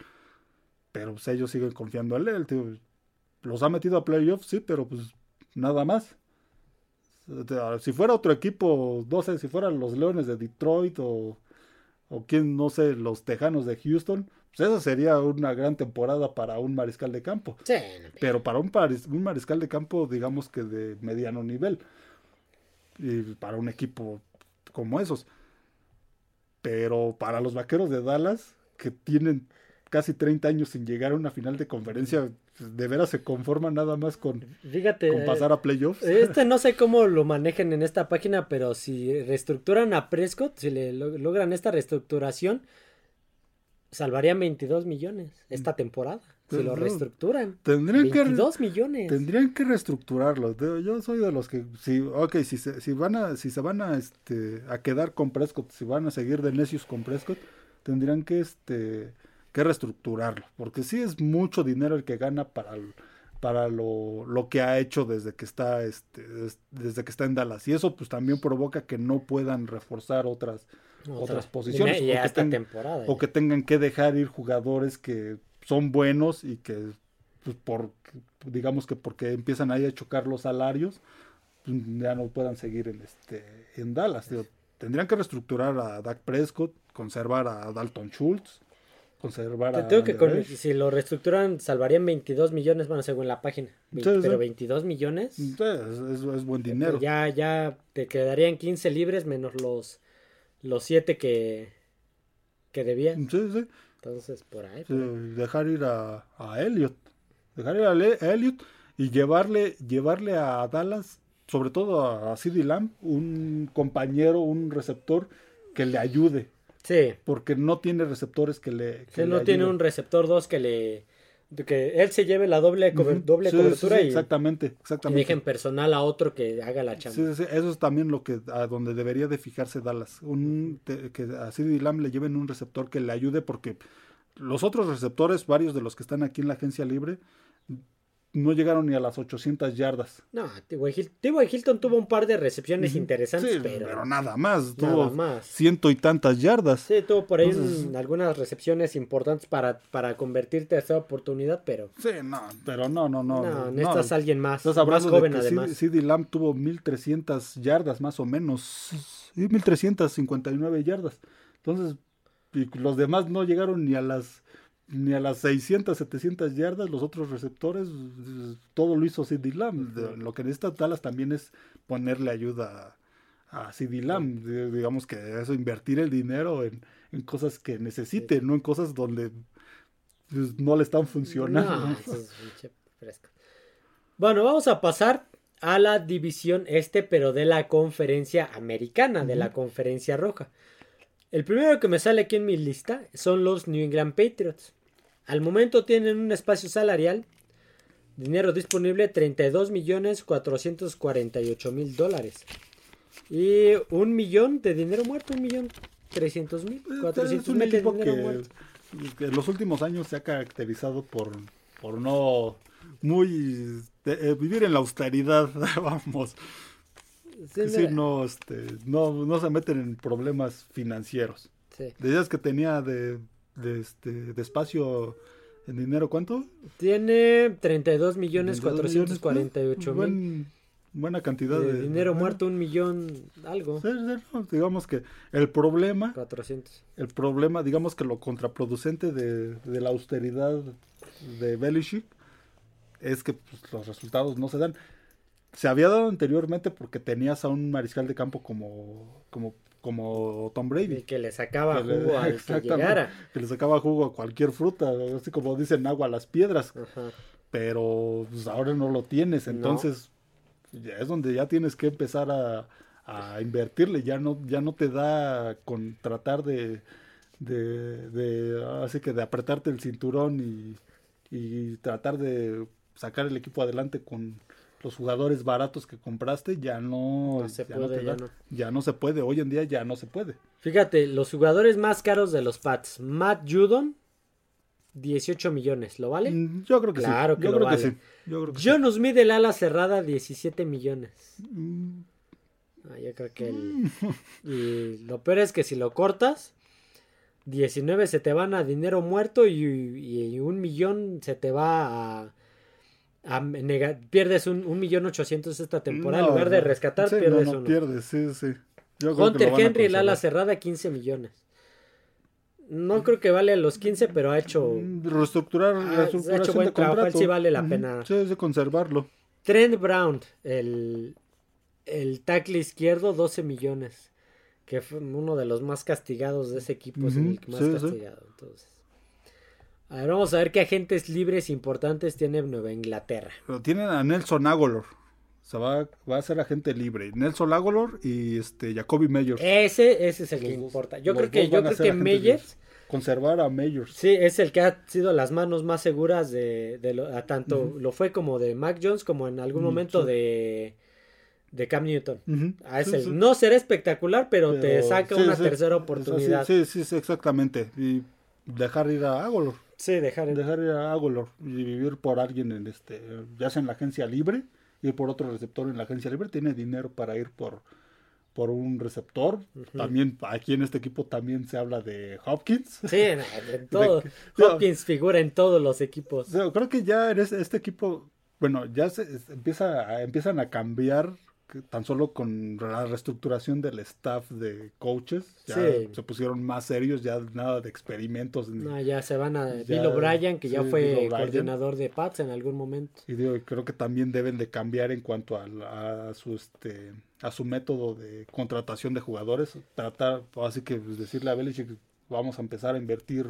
S2: pero pues, ellos siguen confiando en él, tío los ha metido a playoffs, sí, pero pues nada más. Si fuera otro equipo, no sé, si fueran los Leones de Detroit o, o quién, no sé, los Tejanos de Houston, pues esa sería una gran temporada para un mariscal de campo.
S1: Sí.
S2: Pero para un, un mariscal de campo, digamos que de mediano nivel. Y para un equipo como esos. Pero para los vaqueros de Dallas, que tienen casi 30 años sin llegar a una final de conferencia, de veras se conforman nada más con,
S1: Fíjate,
S2: pasar a playoffs.
S1: Este no sé cómo lo manejen en esta página, pero si reestructuran a Prescott, si le logran esta reestructuración, salvarían 22 millones esta temporada. Si lo reestructuran.
S2: Tendrían
S1: 22 millones.
S2: Tendrían que reestructurarlo. Yo soy de los que, si, ok, si se, si van a, si se van a, este, a quedar con Prescott, si van a seguir de necios con Prescott, tendrían que, este, que reestructurarlo, porque sí es mucho dinero el que gana para, para lo, lo, que ha hecho desde que está este, desde que está en Dallas. Y eso pues también provoca que no puedan reforzar otras otras posiciones o, que tengan, o que tengan que dejar ir jugadores que son buenos y que pues por digamos que porque empiezan ahí a chocar los salarios pues, ya no puedan seguir en este en Dallas. Tendrían que reestructurar a Dak Prescott conservar a Dalton Schultz conservar
S1: Te tengo que si lo reestructuran salvarían 22 millones, bueno, según la página. pero 22 millones.
S2: es, buen dinero.
S1: Ya, ya te quedarían 15 libres menos los, los 7 que, que debían.
S2: Sí, sí.
S1: Entonces, por ahí.
S2: dejar ir a, a Elliot. Dejar ir a, Elliot y llevarle, llevarle a Dallas, sobre todo a, a CD Lamb, un compañero, un receptor que le ayude
S1: Sí.
S2: Porque no tiene receptores que le.
S1: Que no tiene un receptor 2 que le. Que él se lleve la doble, doble cobertura y.
S2: Exactamente, exactamente.
S1: Y dejen personal a otro que haga la chamba.
S2: Sí, sí, eso es también lo que. A donde debería de fijarse Dallas. Un, que a CD Lamb le lleven un receptor que le ayude porque los otros receptores, varios de los que están aquí en la agencia libre, no llegaron ni a las 800 yardas.
S1: No, T.Y. Hilton tuvo un par de recepciones interesantes, pero,
S2: nada más. Tuvo más. ciento y tantas yardas.
S1: Sí, tuvo por ahí algunas recepciones importantes para, para convertirte a esa oportunidad, pero.
S2: Sí, no, pero no, no, no.
S1: No, necesitas alguien más. Estás más joven, además.
S2: CD Lamb tuvo 1300 yardas más o menos. Y 1359 yardas. Entonces, los demás no llegaron ni a las ni a las 600, 700 yardas, los otros receptores, todo lo hizo CD Lamb. Lo que necesita Dallas también es ponerle ayuda a CD Lamb. Digamos que eso, invertir el dinero en, cosas que necesite, no en cosas donde pues, no le están funcionando.
S1: bueno, vamos a pasar a la división este, pero de la conferencia americana, de la conferencia roja. El primero que me sale aquí en mi lista son los New England Patriots. Al momento tienen un espacio salarial, dinero disponible 32 millones 448 mil dólares. Y un millón de dinero muerto, un millón 300 mil, 400 mil de dinero muerto.
S2: Que en los últimos años se ha caracterizado por, por no muy eh, vivir en la austeridad, vamos. Sí, no, este, no, no se meten en problemas financieros. Sí. Decías que tenía de de, este, de espacio en dinero, ¿cuánto?
S1: Tiene 32 millones 448
S2: mil. buena cantidad
S1: de, dinero muerto, un millón algo.
S2: digamos que el problema.
S1: 400.
S2: El problema, digamos que lo contraproducente de, de la austeridad de Belichick es que pues, los resultados no se dan. Se había dado anteriormente porque tenías a un mariscal de campo como, como como Tom Brady.
S1: que le sacaba jugo al que llegara.
S2: Que le sacaba jugo a cualquier fruta, así como dicen agua a las piedras. Pero pues, ahora no lo tienes, entonces ya es donde ya tienes que empezar a, invertirle, ya no, ya no te da con tratar de, de, así que de apretarte el cinturón y, y tratar de sacar el equipo adelante con los jugadores baratos que compraste ya no, se puede, ya, no. se puede, hoy en día ya no se puede.
S1: Fíjate, los jugadores más caros de los Pats, Matt Judon, 18 millones, ¿lo vale?
S2: Yo creo que
S1: claro
S2: sí.
S1: Que Yo creo que sí. Yo creo que John Smith el ala cerrada, 17 millones. Mm. Ah, yo creo que mm. Y lo peor es que si lo cortas, 19 se te van a dinero muerto y, y un millón se te va a pierdes un, un millón ochocientos esta temporada. en lugar de rescatar, pierdes
S2: no, pierdes, sí, sí.
S1: Hunter Henry, el ala cerrada, 15 millones. No creo que vale los 15, pero ha hecho.
S2: Mm, reestructurar,
S1: ha, ha hecho buen trabajo. sí vale la pena.
S2: Sí, de conservarlo.
S1: Trent Brown, el, el tackle izquierdo, 12 millones. Que fue uno de los más castigados de ese equipo. Es el más castigado. Entonces. A ver, vamos a ver qué agentes libres importantes tiene Nueva Inglaterra.
S2: tienen a Nelson Agolor. O sea, va, va, a ser agente libre. Nelson Agolor y este Jacoby Meyers.
S1: Ese, ese es el que importa. Yo creo que, yo creo que Meyers.
S2: Conservar a Meyers.
S1: Sí, es el que ha sido las manos más seguras de, de lo, a tanto lo fue como de Mac Jones como en algún momento de de Cam Newton. Ah, es el, No será espectacular, pero, te saca una tercera oportunidad.
S2: Sí, sí, sí, exactamente. Y dejar ir a Agolor.
S1: Sí, dejar.
S2: Dejar ir a Agolor y vivir por alguien en este, ya sea en la agencia libre, ir por otro receptor en la agencia libre, tiene dinero para ir por, por un receptor. También aquí en este equipo también se habla de Hopkins.
S1: Sí, en todo. Hopkins figura en todos los equipos.
S2: Creo que ya en este equipo, bueno, ya se empieza, empiezan a cambiar tan solo con la reestructuración del staff de coaches, ya se pusieron más serios, ya nada de experimentos.
S1: No, ya se van a Bill O'Brien, que ya fue coordinador de Pats en algún momento.
S2: Y digo, creo que también deben de cambiar en cuanto a, su este a su método de contratación de jugadores, tratar, así que pues, decirle a Belichick, vamos a empezar a invertir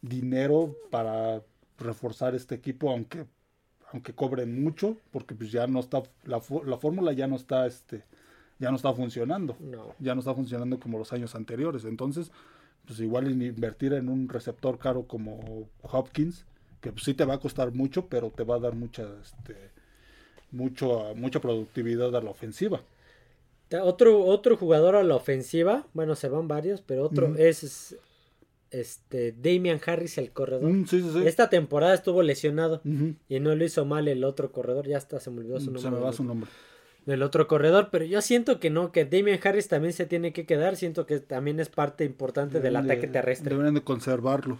S2: dinero para reforzar este equipo, aunque aunque cobren mucho, porque pues ya no está, la, la fórmula ya no está, este, ya no está funcionando. Ya no está funcionando como los años anteriores. Entonces, pues igual invertir en un receptor caro como Hopkins, que pues, sí te va a costar mucho, pero te va a dar mucha, este, mucho, mucha productividad a la ofensiva.
S1: Otro, otro jugador a la ofensiva, bueno, se van varios, pero otro es este Damian Harris, el corredor.
S2: Mm, sí, sí, sí.
S1: Esta temporada estuvo lesionado y no lo hizo mal el otro corredor. Ya hasta se me olvidó su nombre.
S2: Se me va su nombre.
S1: Del otro corredor, pero yo siento que no, que Damian Harris también se tiene que quedar. Siento que también es parte importante del
S2: de-
S1: ataque terrestre.
S2: Deberían de conservarlo.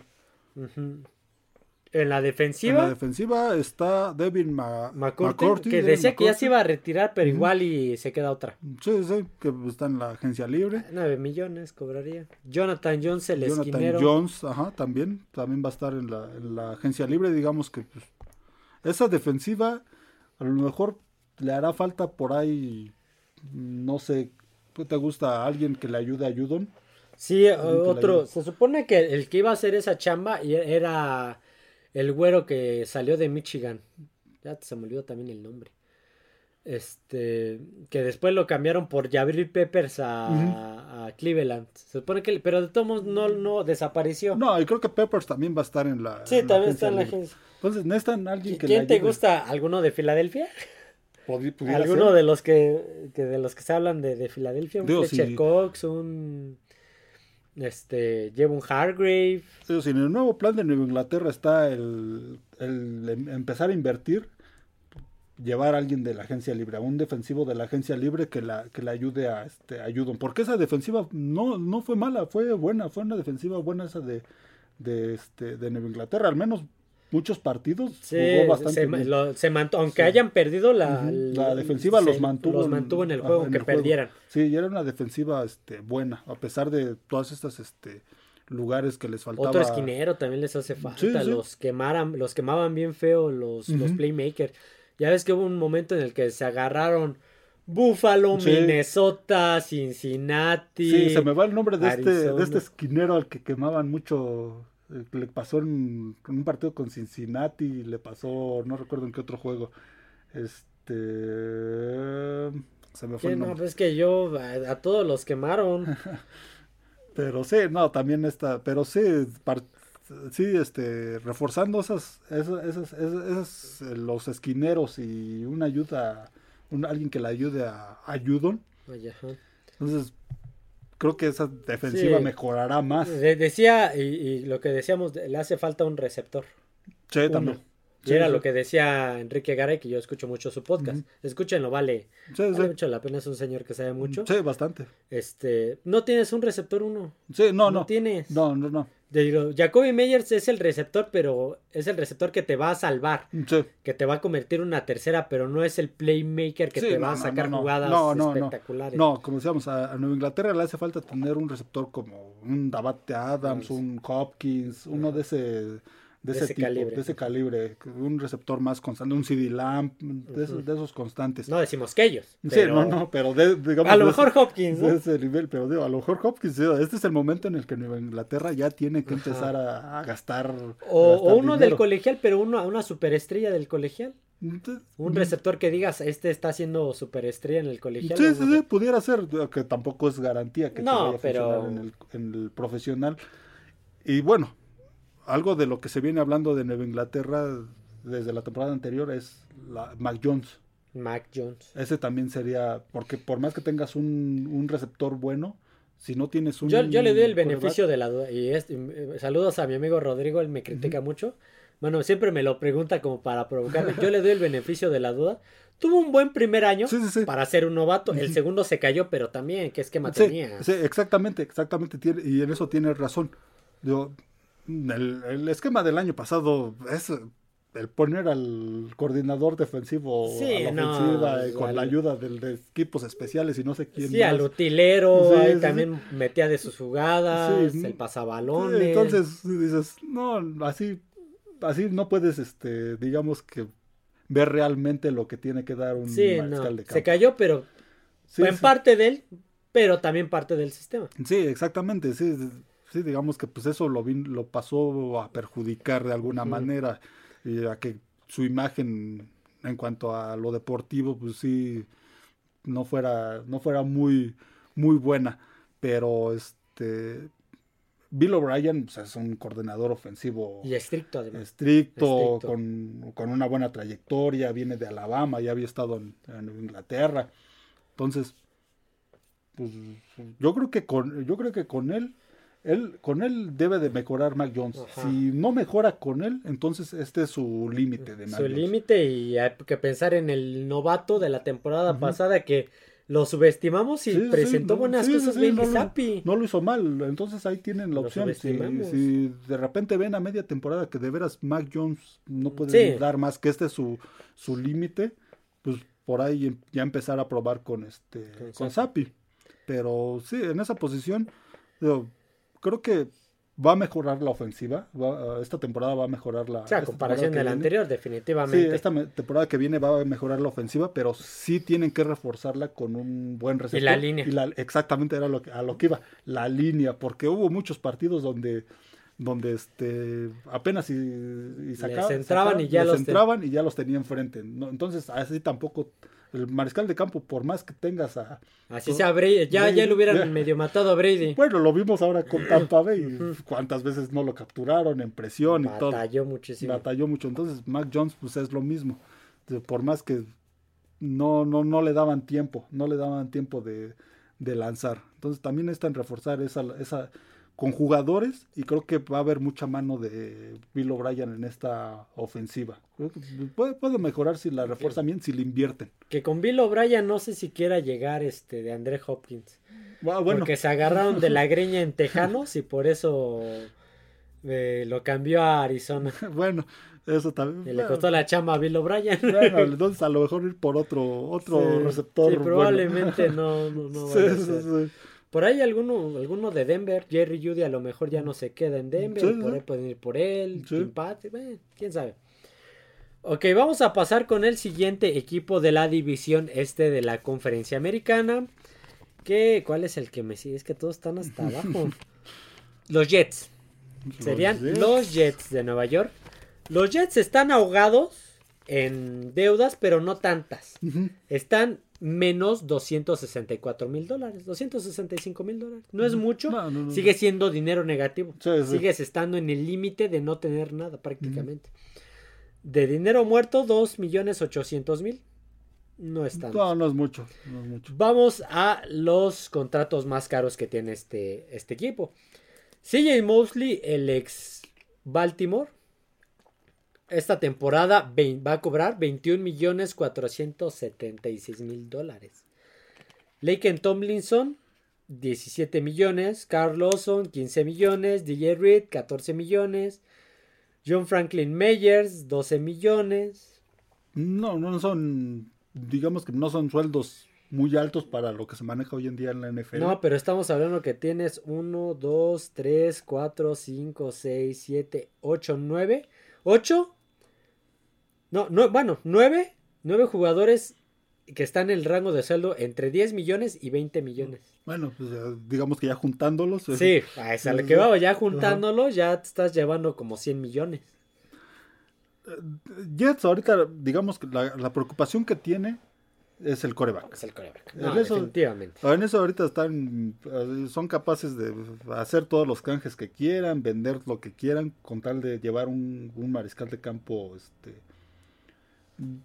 S1: En la
S2: En
S1: defensiva,
S2: la defensiva está Devin Ma
S1: McCourty,
S2: McCourty,
S1: que
S2: Devin
S1: decía que ya se iba a retirar, pero igual y se queda otra.
S2: Sí, sí, que está en la agencia libre.
S1: 9 millones cobraría. Jonathan Jones, el
S2: Jonathan
S1: esquinero.
S2: Jones, ajá, también, también va a estar en la, en la agencia libre, digamos que pues, esa defensiva a lo mejor le hará falta por ahí, no sé, ¿qué te gusta? ¿Alguien que le ayude a Judon?
S1: Sí, otro. Se supone que el que iba a hacer esa chamba era el güero que salió de Michigan. Ya se me olvidó también el nombre. Este, que después lo cambiaron por Jabril Peppers a, a Cleveland. Se supone que, pero de todos modos no, no desapareció.
S2: No, y creo que Peppers también va a estar en la
S1: sí,
S2: en
S1: también está en la agencia.
S2: Entonces necesitan alguien que
S1: ¿Quién te
S2: ayude.
S1: gusta? ¿Alguno de Filadelfia? ¿Alguno
S2: ser.
S1: de los que, que de los que se hablan de, de Filadelfia? Un
S2: Digo,
S1: Fletcher
S2: sí.
S1: Cox, un este, Jevon Hargrave.
S2: En el nuevo plan de Nueva Inglaterra está el, em- empezar a invertir, llevar a alguien de la agencia libre, a un defensivo de la agencia libre que la que le ayude a este a Judon. porque esa defensiva no no fue mala, fue buena, fue una defensiva buena esa de de este de Nueva Inglaterra, al menos muchos partidos
S1: Sí,
S2: jugó bastante
S1: se,
S2: bien.
S1: lo- se mantu- aunque
S2: Sí.
S1: hayan perdido la,
S2: defensiva
S1: se-
S2: los mantuvo
S1: los
S2: en-
S1: mantuvo en el juego,
S2: en
S1: aunque
S2: el juego.
S1: perdieran.
S2: Sí, y era una defensiva este buena, a pesar de todas estas este lugares que les faltaba.
S1: Otro esquinero también les hace falta.
S2: Sí.
S1: Los quemaran, los quemaban bien feo los, los
S2: Ujú.
S1: playmakers. Ya ves que hubo un momento en el que se agarraron Buffalo,
S2: Sí.
S1: Minnesota, Cincinnati.
S2: Sí, se me va el nombre de este, de este esquinero al que quemaban mucho. Le pasó en, en un partido con Cincinnati, le pasó, no recuerdo en qué otro juego. Este. Se me fue el
S1: no, pues que yo a, a todos los quemaron.
S2: Pero sí, no, también está. Pero sí, sí, este, reforzando esas, esas, esas, esas- eh, los esquineros y una ayuda, un, alguien que le ayude a, a Judon. Entonces, creo que esa defensiva
S1: Sí.
S2: mejorará más.
S1: De- decía, y, y lo que decíamos, le hace falta un receptor.
S2: Sí,
S1: Uno.
S2: también. Sí,
S1: era
S2: sí.
S1: lo que decía Enrique Garay, que yo escucho mucho su podcast.
S2: Ujú.
S1: Escúchenlo, vale.
S2: Sí,
S1: Vale mucho la pena, es un señor que sabe mucho.
S2: Sí, bastante.
S1: Este, no tienes un receptor uno.
S2: Sí, no,
S1: No
S2: no.
S1: tienes.
S2: No, no, no.
S1: Digo, Jacoby Meyers es el receptor, pero es el receptor que te va a salvar,
S2: Sí.
S1: que te va a convertir en una tercera, pero no es el playmaker que te
S2: no,
S1: va a sacar
S2: no, no.
S1: jugadas
S2: No, no, no.
S1: espectaculares.
S2: No, como decíamos, a, Nueva Inglaterra le hace falta tener un receptor como un Davante Adams, un Hopkins, uno de ese de ese,
S1: ese
S2: tipo,
S1: calibre.
S2: de ese calibre, un receptor más constante, un CD Lamp, de, esos, de esos constantes.
S1: No decimos que ellos.
S2: sí,
S1: pero
S2: no, no, pero de, digamos,
S1: A lo
S2: de
S1: mejor Hopkins, ¿no?
S2: de ese nivel, pero digo, a lo mejor Hopkins, este es el momento en el que Nueva Inglaterra ya tiene que empezar a, a gastar.
S1: O,
S2: a gastar
S1: o uno del colegial, pero uno, una superestrella del colegial. Un receptor que digas, este está haciendo superestrella en el colegial.
S2: Sí, sí, sí, pudiera ser, que tampoco es garantía que te
S1: No,
S2: vaya a
S1: pero-
S2: funcionar en el, en el profesional. Y bueno, algo de lo que se viene hablando de Nueva Inglaterra desde la temporada anterior es la Mac Jones.
S1: Mac Jones.
S2: Ese también sería, porque por más que tengas un, un receptor bueno, si no tienes un...
S1: Yo, yo le doy el beneficio de la duda. Y es- eh, saludos a mi amigo Rodrigo, él me critica mucho. Bueno, siempre me lo pregunta como para provocarme. Yo le doy el beneficio de la duda. Tuvo un buen primer año
S2: Sí, sí, sí.
S1: para ser un novato. El segundo se cayó, pero también, ¿qué esquema
S2: Sí,
S1: tenía?
S2: sí, exactamente, exactamente, tiene, y en eso tienes razón. Digo, el, el esquema del año pasado es el poner al coordinador defensivo
S1: Sí,
S2: a la
S1: no,
S2: ofensiva y con
S1: al-
S2: la ayuda de, equipos especiales y no sé quién
S1: Sí, al
S2: más.
S1: utilero,
S2: Sí,
S1: ahí
S2: sí,
S1: también metía de sus jugadas, el pasabalones.
S2: entonces dices, no, así, así no puedes, este, digamos que ver realmente lo que tiene que dar un mariscal
S1: no,
S2: de campo.
S1: se cayó, pero
S2: Sí,
S1: en parte de él, pero también parte del sistema.
S2: Sí, exactamente, sí, sí, digamos que pues eso lo, vin- lo pasó a perjudicar de alguna manera y a que su imagen en cuanto a lo deportivo pues sí no fuera no fuera muy muy buena, pero este Bill O'Brien pues, es un coordinador ofensivo
S1: Y estricto además.
S2: estricto,
S1: Estricto.
S2: Con, con una buena trayectoria, viene de Alabama, ya había estado en, en Inglaterra. Entonces, pues yo creo que con, yo creo que con él él, con él debe de mejorar Mac Jones. Si no mejora con él, entonces este es su límite de
S1: Mac Su límite y hay que pensar en el novato de la temporada pasada que lo subestimamos y presentó buenas cosas
S2: no, no, lo hizo mal, entonces ahí tienen la opción. Si, si, de repente ven a media temporada que de veras Mac Jones no puede dar más que este su, su límite, pues por ahí em, ya empezar a probar con este con, Sapi. Pero sí, en esa posición, creo que va a mejorar la ofensiva. esta temporada va a mejorar la.
S1: O sea, comparación de la anterior, definitivamente.
S2: Sí, esta temporada que viene va a mejorar la ofensiva, pero sí tienen que reforzarla con un buen receptor.
S1: Y la línea.
S2: exactamente era lo que, a lo que iba. La línea, porque hubo muchos partidos donde donde este apenas y, y
S1: sacaban, entraban y ya
S2: los entraban y ya los tenía enfrente. ¿no? Entonces, así tampoco el mariscal de campo, por más que tengas a.
S1: Así sea Brady, ya, ya lo hubieran medio matado a Brady.
S2: Bueno, lo vimos ahora con Tampa Bay. Cuántas veces no lo capturaron en presión y todo.
S1: Batalló muchísimo.
S2: Batalló mucho. Entonces, Mac Jones, pues es lo mismo. Por más que no, no, no le daban tiempo, no le daban tiempo de, de lanzar. Entonces, también en reforzar esa, esa con jugadores y creo que va a haber mucha mano de Bill O'Brien en esta ofensiva. Puede, puede, mejorar si la refuerzan bien, si le invierten.
S1: Que con Bill O'Brien no sé si quiera llegar este de André Hopkins. Ah, bueno. Porque se agarraron de la greña en Tejanos y por eso eh, lo cambió a Arizona.
S2: bueno, eso también.
S1: Y le costó la chamba a Bill O'Brien.
S2: Bueno, entonces a lo mejor ir por otro, otro receptor.
S1: Sí, probablemente no, no, no sí, sí, por ahí alguno, alguno de Denver, Jerry Judy a lo mejor ya no se queda en Denver, por ahí pueden ir por él, empate, quién sabe. Ok, vamos a pasar con el siguiente equipo de la división este de la conferencia americana. Que, ¿Cuál es el que me sigue? Es que todos están hasta abajo. Los Jets. Serían los Jets de Nueva York. Los Jets están ahogados en deudas, pero no tantas. Están menos 264 mil dólares, 265 mil dólares. No es mucho, sigue siendo dinero negativo. Sigues estando en el límite de no tener nada prácticamente. De dinero muerto, 2 millones 800 mil. No es tanto.
S2: No, no es mucho,
S1: Vamos a los contratos más caros que tiene este, este equipo. CJ Mosley, el ex Baltimore, esta temporada va a cobrar 21 millones 476 mil dólares. Laken Tomlinson 17 millones, Carl Lawson 15 millones, DJ Reed 14 millones, John Franklin Meyers 12 millones.
S2: No, no son, digamos que no son sueldos muy altos para lo que se maneja hoy en día en la NFL.
S1: No, pero estamos hablando que tienes 1, 2, 3, 4, 5, 6, 7, 8, 9, 8 no, no, bueno, nueve, nueve jugadores que están en el rango de sueldo entre 10 millones y 20 millones.
S2: Bueno, pues digamos que ya juntándolos.
S1: Sí, a esa le que va, ya juntándolos ya te estás llevando como 100 millones.
S2: Eh, Jets ahorita, digamos que la, preocupación que tiene es el coreback.
S1: Es el coreback. No, en eso, definitivamente.
S2: En eso ahorita están, eh, son capaces de hacer todos los canjes que quieran, vender lo que quieran, con tal de llevar un, un mariscal de campo este,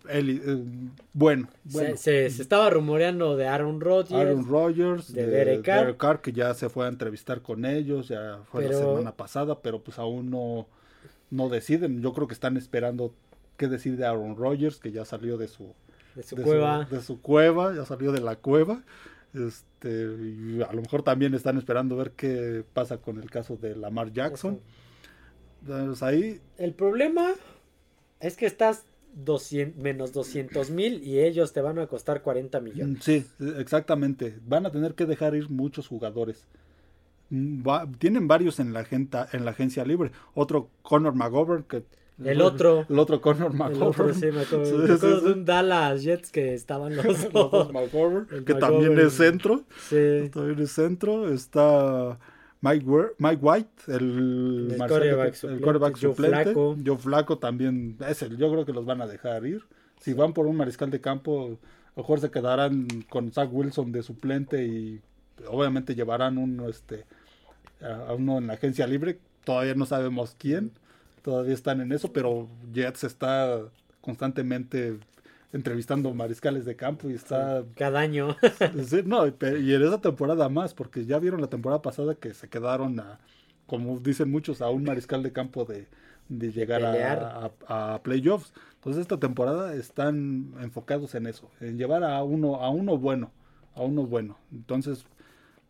S2: eh, bueno,
S1: Se, estaba rumoreando de Aaron Rodgers.
S2: Aaron Rodgers, de, Derek, Carr. que ya se fue a entrevistar con ellos, ya fue la semana pasada, pero pues aún no, no deciden. Yo creo que están esperando qué decide Aaron Rodgers, que ya salió de su,
S1: de su cueva.
S2: de su cueva, ya salió de la cueva. Este, y a lo mejor también están esperando ver qué pasa con el caso de Lamar Jackson. Ahí.
S1: El problema es que estás 200, menos 200 mil y ellos te van a costar 40 millones.
S2: Sí, exactamente. Van a tener que dejar ir muchos jugadores. Mm, tienen varios en la, agenda, en la agencia libre. Otro Conor McGovern que
S1: el otro.
S2: El otro Conor McGovern.
S1: sí, me acuerdo, de un Dallas Jets que estaban los dos.
S2: que también es centro. Sí. También es centro. Está Mike, White, el,
S1: el quarterback
S2: suplente, Joe Flaco. Joe Flaco también es el, yo creo que los van a dejar ir. Si van por un mariscal de campo, a lo mejor se quedarán con Zach Wilson de suplente y obviamente llevarán uno este a uno en la agencia libre. Todavía no sabemos quién. Todavía están en eso, pero Jets está constantemente entrevistando mariscales de campo y está...
S1: Cada año.
S2: no, y en esa temporada más, porque ya vieron la temporada pasada que se quedaron a, como dicen muchos, a un mariscal de campo de, llegar a, a, playoffs. Entonces esta temporada están enfocados en eso, en llevar a uno, a uno bueno, a uno bueno. Entonces,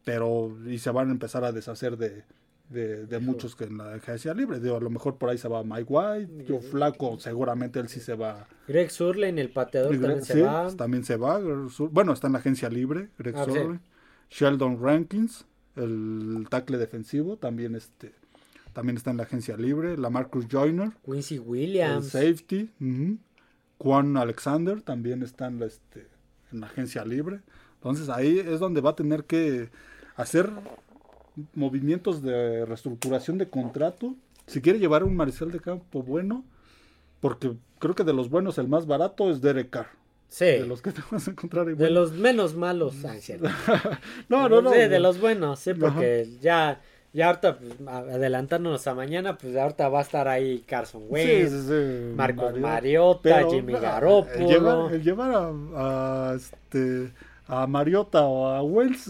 S2: pero, y se van a empezar a deshacer de, de, muchos que en la agencia libre. Digo, a lo mejor por ahí se va Mike White, yo Flaco, seguramente él sí se va.
S1: Greg Surlane, el pateador, también se va.
S2: También se va. Bueno, está en la agencia libre, Greg ah, Sheldon Rankins, el tackle defensivo, también este también está en la agencia libre. La Marcus Joyner.
S1: Quincy Williams.
S2: El safety. Juan Alexander también está en la, este, en la agencia libre. Entonces ahí es donde va a tener que hacer movimientos de reestructuración de contrato. Si quiere llevar un mariscal de campo bueno, porque creo que de los buenos el más barato es Derek Carr.
S1: Sí.
S2: De los que te vas a encontrar.
S1: De los menos malos. no, no, no. Sí, de los buenos, sí, porque ya, ya ahorita, pues, adelantándonos a mañana, pues ahorita va a estar ahí Carson Wentz, Marcos Mariota, Jimmy Garoppolo.
S2: El llevar, a, a este a Mariota o a Wells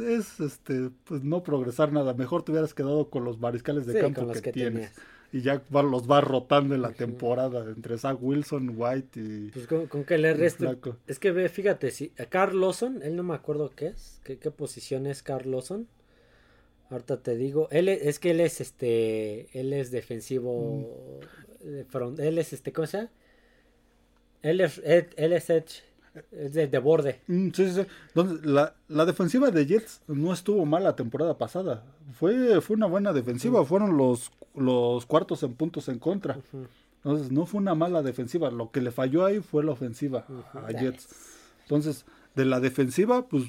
S2: es, este pues no progresar nada. Mejor te hubieras quedado con los mariscales de campo que, tienes. Y ya los vas rotando en la temporada entre Zach Wilson, White y.
S1: Pues con, que le resto. Es que ve, fíjate, si Carl Lawson, él no me acuerdo qué es, qué, qué posición es Carl Lawson. Ahorita te digo, él es, que él es este, él es defensivo, mm. él es este, cosa Él es, él es edge es de, borde.
S2: Mm, sí, sí, la, la, defensiva de Jets no estuvo mal la temporada pasada. Fue, fue una buena defensiva. Fueron los, los cuartos en puntos en contra. Entonces, no fue una mala defensiva. Lo que le falló ahí fue la ofensiva a Jets. Entonces, de la defensiva, pues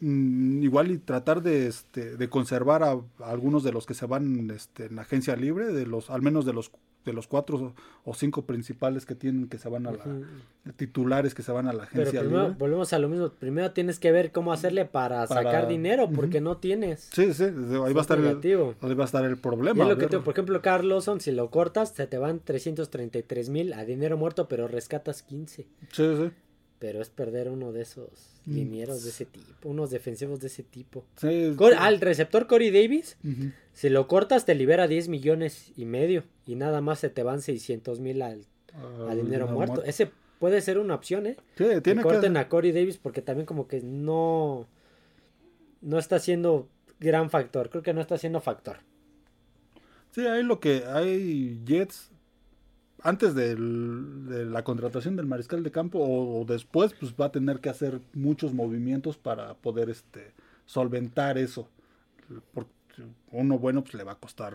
S2: mm, igual y tratar de, este, de conservar a, algunos de los que se van este, en agencia libre, de los, al menos de los de los cuatro o cinco principales que tienen que se van a la titulares que se van a la agencia
S1: Pero volvemos a lo mismo. Primero tienes que ver cómo hacerle para, sacar dinero porque no tienes.
S2: Sí sí ahí va a estar el, ahí va a estar el problema
S1: lo que por ejemplo Carlosson si lo cortas se te van 333 mil a dinero muerto pero rescatas 15 sí
S2: sí
S1: pero es perder uno de esos mm. linieros de ese tipo, unos defensivos de ese tipo.
S2: Sí,
S1: Al receptor Corey Davis, si lo cortas te libera 10 millones y medio y nada más se te van 600 mil al, a dinero muerto. Ese puede ser una opción, ¿eh?
S2: Sí, tiene
S1: que corten a Corey Davis porque también como que no no está siendo gran factor, creo que no está siendo factor.
S2: Sí, hay lo que hay Jets antes de la contratación del mariscal de campo o, después, pues va a tener que hacer muchos movimientos para poder este solventar eso. Porque uno bueno, pues le va a costar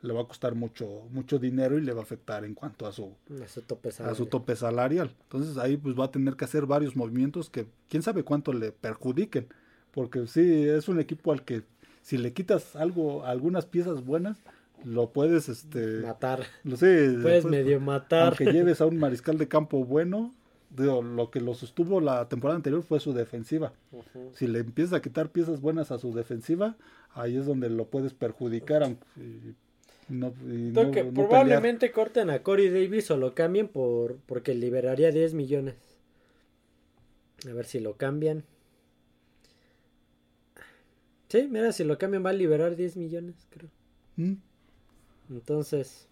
S2: le va a costar mucho mucho dinero y le va a afectar en cuanto a su,
S1: a su, tope,
S2: salarial. A su tope salarial. Entonces ahí pues va a tener que hacer varios movimientos que quién sabe cuánto le perjudiquen, porque sí es un equipo al que si le quitas algo algunas piezas buenas, lo puedes este
S1: matar.
S2: Lo sé,
S1: puedes medio matar.
S2: Aunque lleves a un mariscal de campo bueno, lo que lo sostuvo la temporada anterior fue su defensiva. Si le empiezas a quitar piezas buenas a su defensiva, ahí es donde lo puedes perjudicar. no,
S1: probablemente corten a Corey Davis o lo cambien por porque liberaría 10 millones. A ver si lo cambian. Sí, mira, si lo cambian va a liberar 10 millones, creo. ¿Mm? Entonces.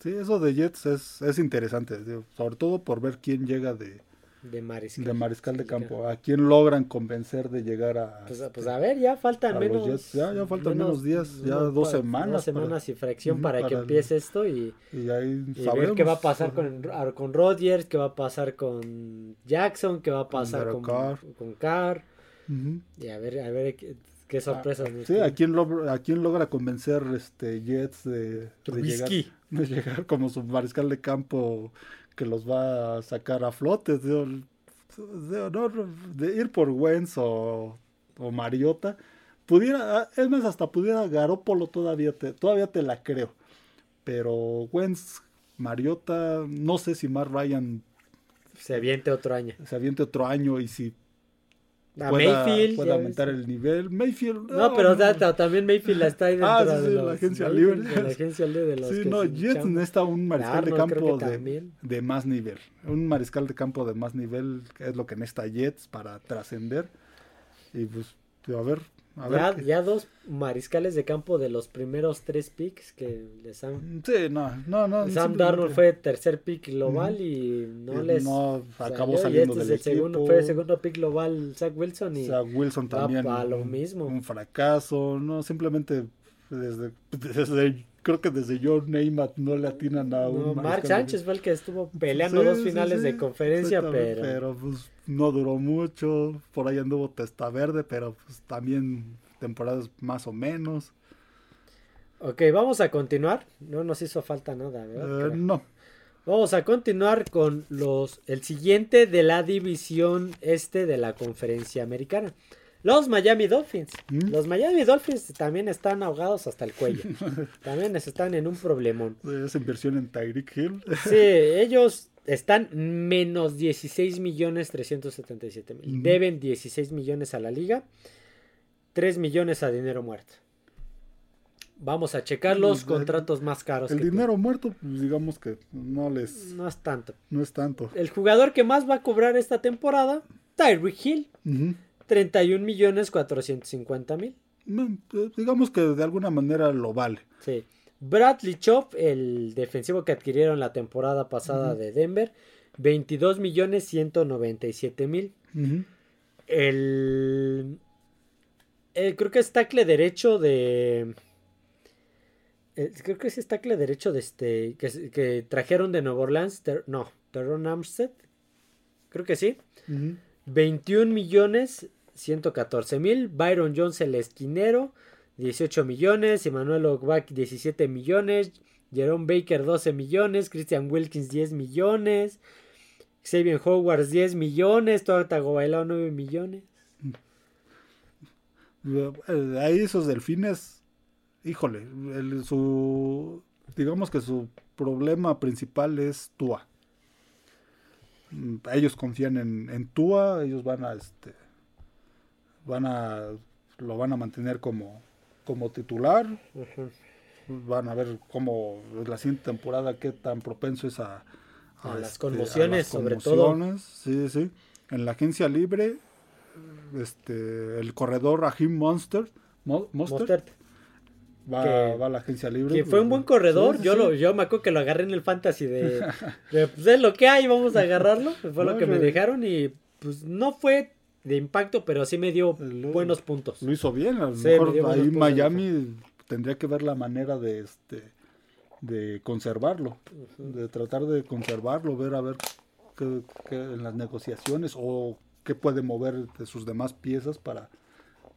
S2: Sí, eso de Jets es, es interesante, sobre todo por ver quién llega de,
S1: de mariscal,
S2: de, mariscal de campo, a quién logran convencer de llegar a...
S1: Pues, pues a ver, ya faltan menos...
S2: ya, ya faltan menos, días, ya dos semanas. Dos
S1: semanas y fracción para, que empiece esto y,
S2: y, ahí
S1: ver qué va a pasar con, con Rodgers, qué va a pasar con Jackson, qué va a pasar con, con Carr. Y a ver, a ver Qué sorpresa.
S2: sí, ¿a quién, ¿a quién logra convencer este Jets de, llegar, de llegar como su mariscal de campo que los va a sacar a flote? De, de, ir por Wentz o, o, Mariota. Pudiera, ah, es más, hasta pudiera Garópolo todavía te, todavía te la creo. Pero Wentz, Mariota, no sé si Mar Ryan
S1: se aviente otro año.
S2: Se aviente otro año y si pueda, pueda aumentar el nivel. Mayfield.
S1: No, pero también Mayfield está ahí
S2: dentro ah, sí, de, la agencia libre.
S1: De la agencia libre de los
S2: Sí, no, Jets necesita un mariscal de campo de, de, más nivel. Un mariscal de campo de más nivel es lo que necesita Jets para trascender. Y pues, a ver,
S1: ya, dos mariscales de campo de los primeros tres picks que les han.
S2: Sí, no, no, no.
S1: Sam Darnold fue tercer pick global y no les.
S2: No acabó saliendo este del
S1: es el segundo, Fue el segundo pick global Zach Wilson y.
S2: Zach Wilson también.
S1: A lo mismo.
S2: Un fracaso, no, simplemente desde, desde creo que desde John Neymar no le atinan a un.
S1: No, Mark Sánchez fue el que estuvo peleando dos finales de conferencia, pero.
S2: Pero pues no duró mucho. Por ahí anduvo Testa Verde, pero pues también temporadas más o menos.
S1: Ok, vamos a continuar. No nos hizo falta nada, ¿verdad?
S2: Eh, no.
S1: Vamos a continuar con los el siguiente de la división este de la conferencia americana. Los Miami Dolphins. ¿Mm? Los Miami Dolphins también están ahogados hasta el cuello. también están en un problemón.
S2: Esa inversión en Tyreek Hill.
S1: sí, ellos están menos 16 millones 377 mil. Deben 16 millones a la liga. 3 millones a dinero muerto. Vamos a checar los contratos más caros.
S2: El dinero muerto, pues digamos que no les...
S1: No es tanto.
S2: No es tanto.
S1: El jugador que más va a cobrar esta temporada, Tyreek Hill. 31 millones 450 mil.
S2: Pues, digamos que de alguna manera lo vale.
S1: Sí. Bradley Chop, el defensivo que adquirieron la temporada pasada de Denver, 22 millones 197 mil. el, creo que es tackle derecho de... creo que es tackle derecho de este que, trajeron de Nueva Orleans. no, Teron Armstead. Creo que sí. 21 millones 114 mil. Byron Jones, el esquinero, 18 millones. Emmanuel Ogbach, 17 millones. Jerome Baker, 12 millones. Christian Wilkins, 10 millones. Xavier Howard, 10 millones. Toda Tagovailoa, 9 millones.
S2: Eh, ahí esos delfines, híjole, su, digamos que su problema principal es Tua. Mm, ellos confían en, en Tua, ellos van a este van a lo van a mantener como, como titular. Van a ver cómo la siguiente temporada qué tan propenso es a,
S1: las este, conmociones, sobre todo.
S2: Sí, sí. En la agencia libre, este, el corredor Rahim Monster, Monster, Va, a la agencia libre.
S1: Que fue un buen corredor. yo Lo, yo me acuerdo que lo agarré en el fantasy de, pues es lo que hay, vamos a agarrarlo. Fue lo que me dejaron y pues no fue de impacto, pero sí me dio buenos puntos.
S2: Lo hizo bien, a lo mejor ahí Miami tendría que ver la manera de este de conservarlo, de tratar de conservarlo, ver a ver qué, en las negociaciones o qué puede mover de sus demás piezas para,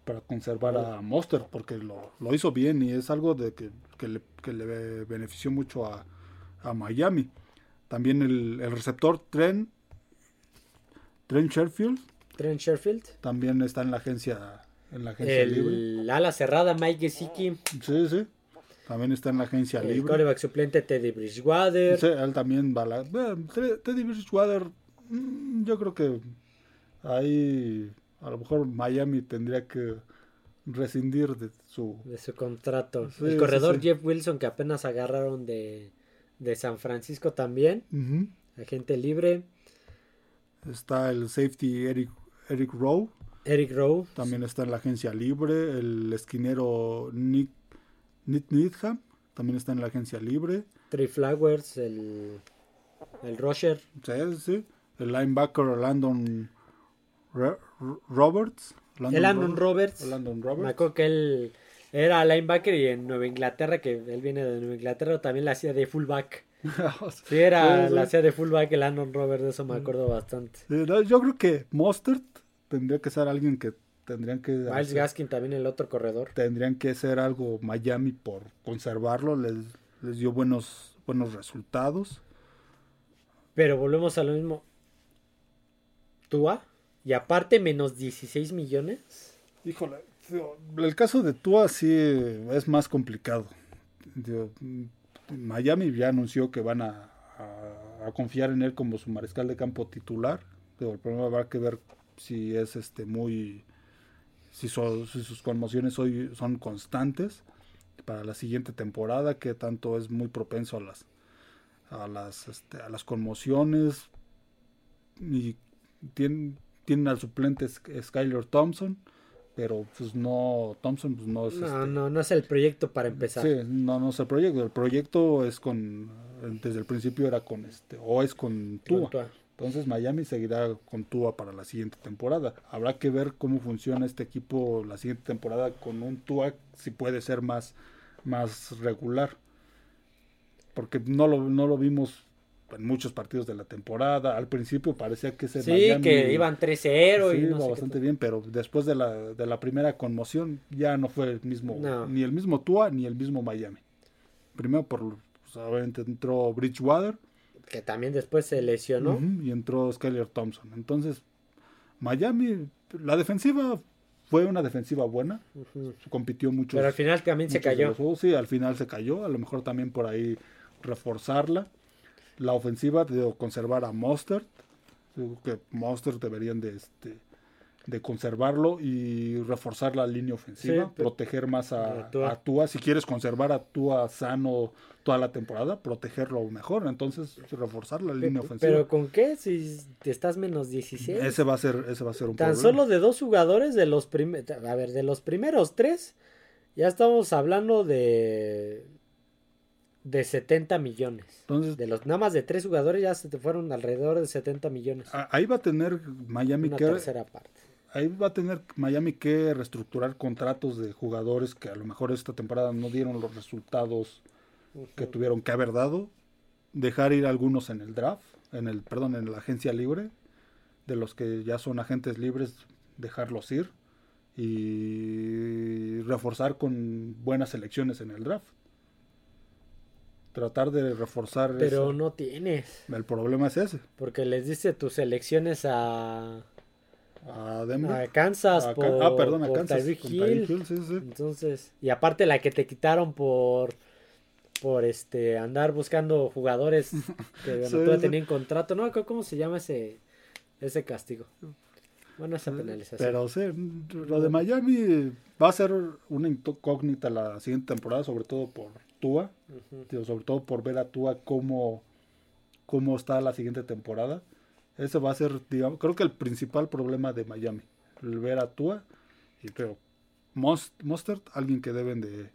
S2: para conservar a Monster, porque lo, lo, hizo bien y es algo de que, que, le, que le, benefició mucho a, a Miami. También el, el receptor Trent, Trent Sherfield
S1: Trent Sherfield.
S2: También está en la agencia, en la agencia
S1: el ala cerrada Mike Gesicki.
S2: Sí, sí. También está en la agencia
S1: el
S2: libre.
S1: El coreback suplente Teddy Bridgewater.
S2: Sí, él también va a la... Teddy Bridgewater, mm, yo creo que ahí a lo mejor Miami tendría que rescindir de su...
S1: De su contrato. el corredor Jeff Wilson que apenas agarraron de, de San Francisco también. Agente libre.
S2: Está el safety Eric Eric Rowe.
S1: Eric Rowe.
S2: También está en la agencia libre. El esquinero Nick, Nick también está en la agencia libre.
S1: Trey Flowers, el, el Rusher.
S2: Sí, sí. El linebacker Landon Roberts.
S1: el Landon Roberts.
S2: Landon Roberts.
S1: Me acuerdo que él era linebacker y en Nueva Inglaterra, que él viene de Nueva Inglaterra, también la hacía de fullback. sí, era la hacía de fullback el Landon Roberts, de eso me acuerdo bastante.
S2: yo creo que Mostert tendría que ser alguien que tendrían que...
S1: Miles Gaskin también el otro corredor.
S2: Tendrían que hacer algo Miami por conservarlo, les, les dio buenos, buenos resultados.
S1: Pero volvemos a lo mismo. Tua, y aparte menos 16 millones.
S2: Híjole, el caso de Tua sí es más complicado. Miami ya anunció que van a, a, confiar en él como su mariscal de campo titular. Pero el problema va a que ver si es este muy si, sus conmociones hoy son constantes para la siguiente temporada, que tanto es muy propenso a las a las este, a las conmociones. Y tienen, tienen al suplente Skyler Thompson pero pues no Thompson pues no es
S1: no, este no no es el proyecto para empezar.
S2: Sí no no es el proyecto. El proyecto es con desde el principio era con este o es con Tua. Entonces Miami seguirá con Tua para la siguiente temporada. Habrá que ver cómo funciona este equipo la siguiente temporada con un Tua si puede ser más, más regular. Porque no lo, no lo vimos en muchos partidos de la temporada. Al principio parecía que ese
S1: sí, que iban 3-0 y
S2: iba bastante bien, pero después de la, de la primera conmoción ya no fue el mismo, ni el mismo Tua ni el mismo Miami. Primero por, pues, obviamente entró Bridgewater
S1: que también después se lesionó.
S2: y entró Skyler Thompson. Entonces, Miami, la defensiva fue una defensiva buena. Compitió mucho.
S1: Pero al final también se cayó.
S2: Sí, al final se cayó. A lo mejor también por ahí reforzarla. La ofensiva, de conservar a Mostert. que Mostert deberían de este de conservarlo y reforzar la línea ofensiva, proteger más a, a, Tua. Si quieres conservar a Tua sano toda la temporada, protegerlo mejor. Entonces, reforzar la línea ofensiva.
S1: ¿Pero con qué? Si te estás menos 16.
S2: Ese va a ser, ese va a ser un
S1: Tan solo de dos jugadores de los primeros, a ver, de los primeros tres, ya estamos hablando de de 70 millones. Entonces, de los nada más de tres jugadores ya se te fueron alrededor de 70 millones.
S2: Ahí va a tener Miami
S1: Una tercera parte
S2: ahí va a tener Miami que reestructurar contratos de jugadores que a lo mejor esta temporada no dieron los resultados que tuvieron que haber dado, dejar ir algunos en el draft, en el perdón, en la agencia libre, de los que ya son agentes libres, dejarlos ir y reforzar con buenas elecciones en el draft. Tratar de reforzar.
S1: Pero no tienes.
S2: El problema es ese.
S1: Porque les diste tus elecciones a
S2: a Denver.
S1: A Kansas
S2: a,
S1: por,
S2: ah, perdón, a
S1: Kansas, Hill. sí, sí. Entonces, y aparte la que te quitaron por por este andar buscando jugadores que sí, no tenían contrato, no, ¿cómo se llama ese ese castigo? Bueno, esa penalización.
S2: Pero sí, lo de Miami va a ser una incógnita la siguiente temporada, sobre todo por Tua, sobre todo por ver a Tua cómo, cómo está la siguiente temporada ese va a ser, digamos, creo que el principal problema de Miami. El ver a Tua y creo Mostert, alguien que deben de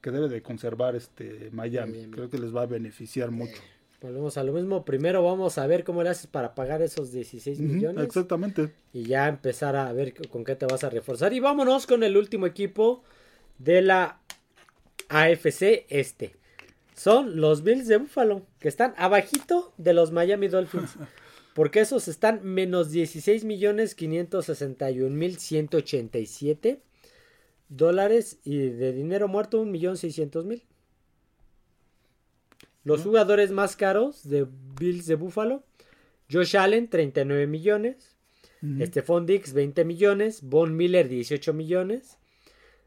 S2: que debe de conservar este Miami. Creo que les va a beneficiar mucho.
S1: Volvemos a lo mismo. Primero vamos a ver cómo le haces para pagar esos 16 millones.
S2: Exactamente.
S1: Y ya empezar a ver con qué te vas a reforzar. Y vámonos con el último equipo de la AFC este. Son los Bills de Buffalo, que están abajito de los Miami Dolphins. Porque esos están menos 16 millones 561 mil 187 dólares y de dinero muerto un millón 600 mil. Los jugadores más caros de Bills de Buffalo. Josh Allen 39 millones. Stephon Dix 20 millones. Von Miller 18 millones.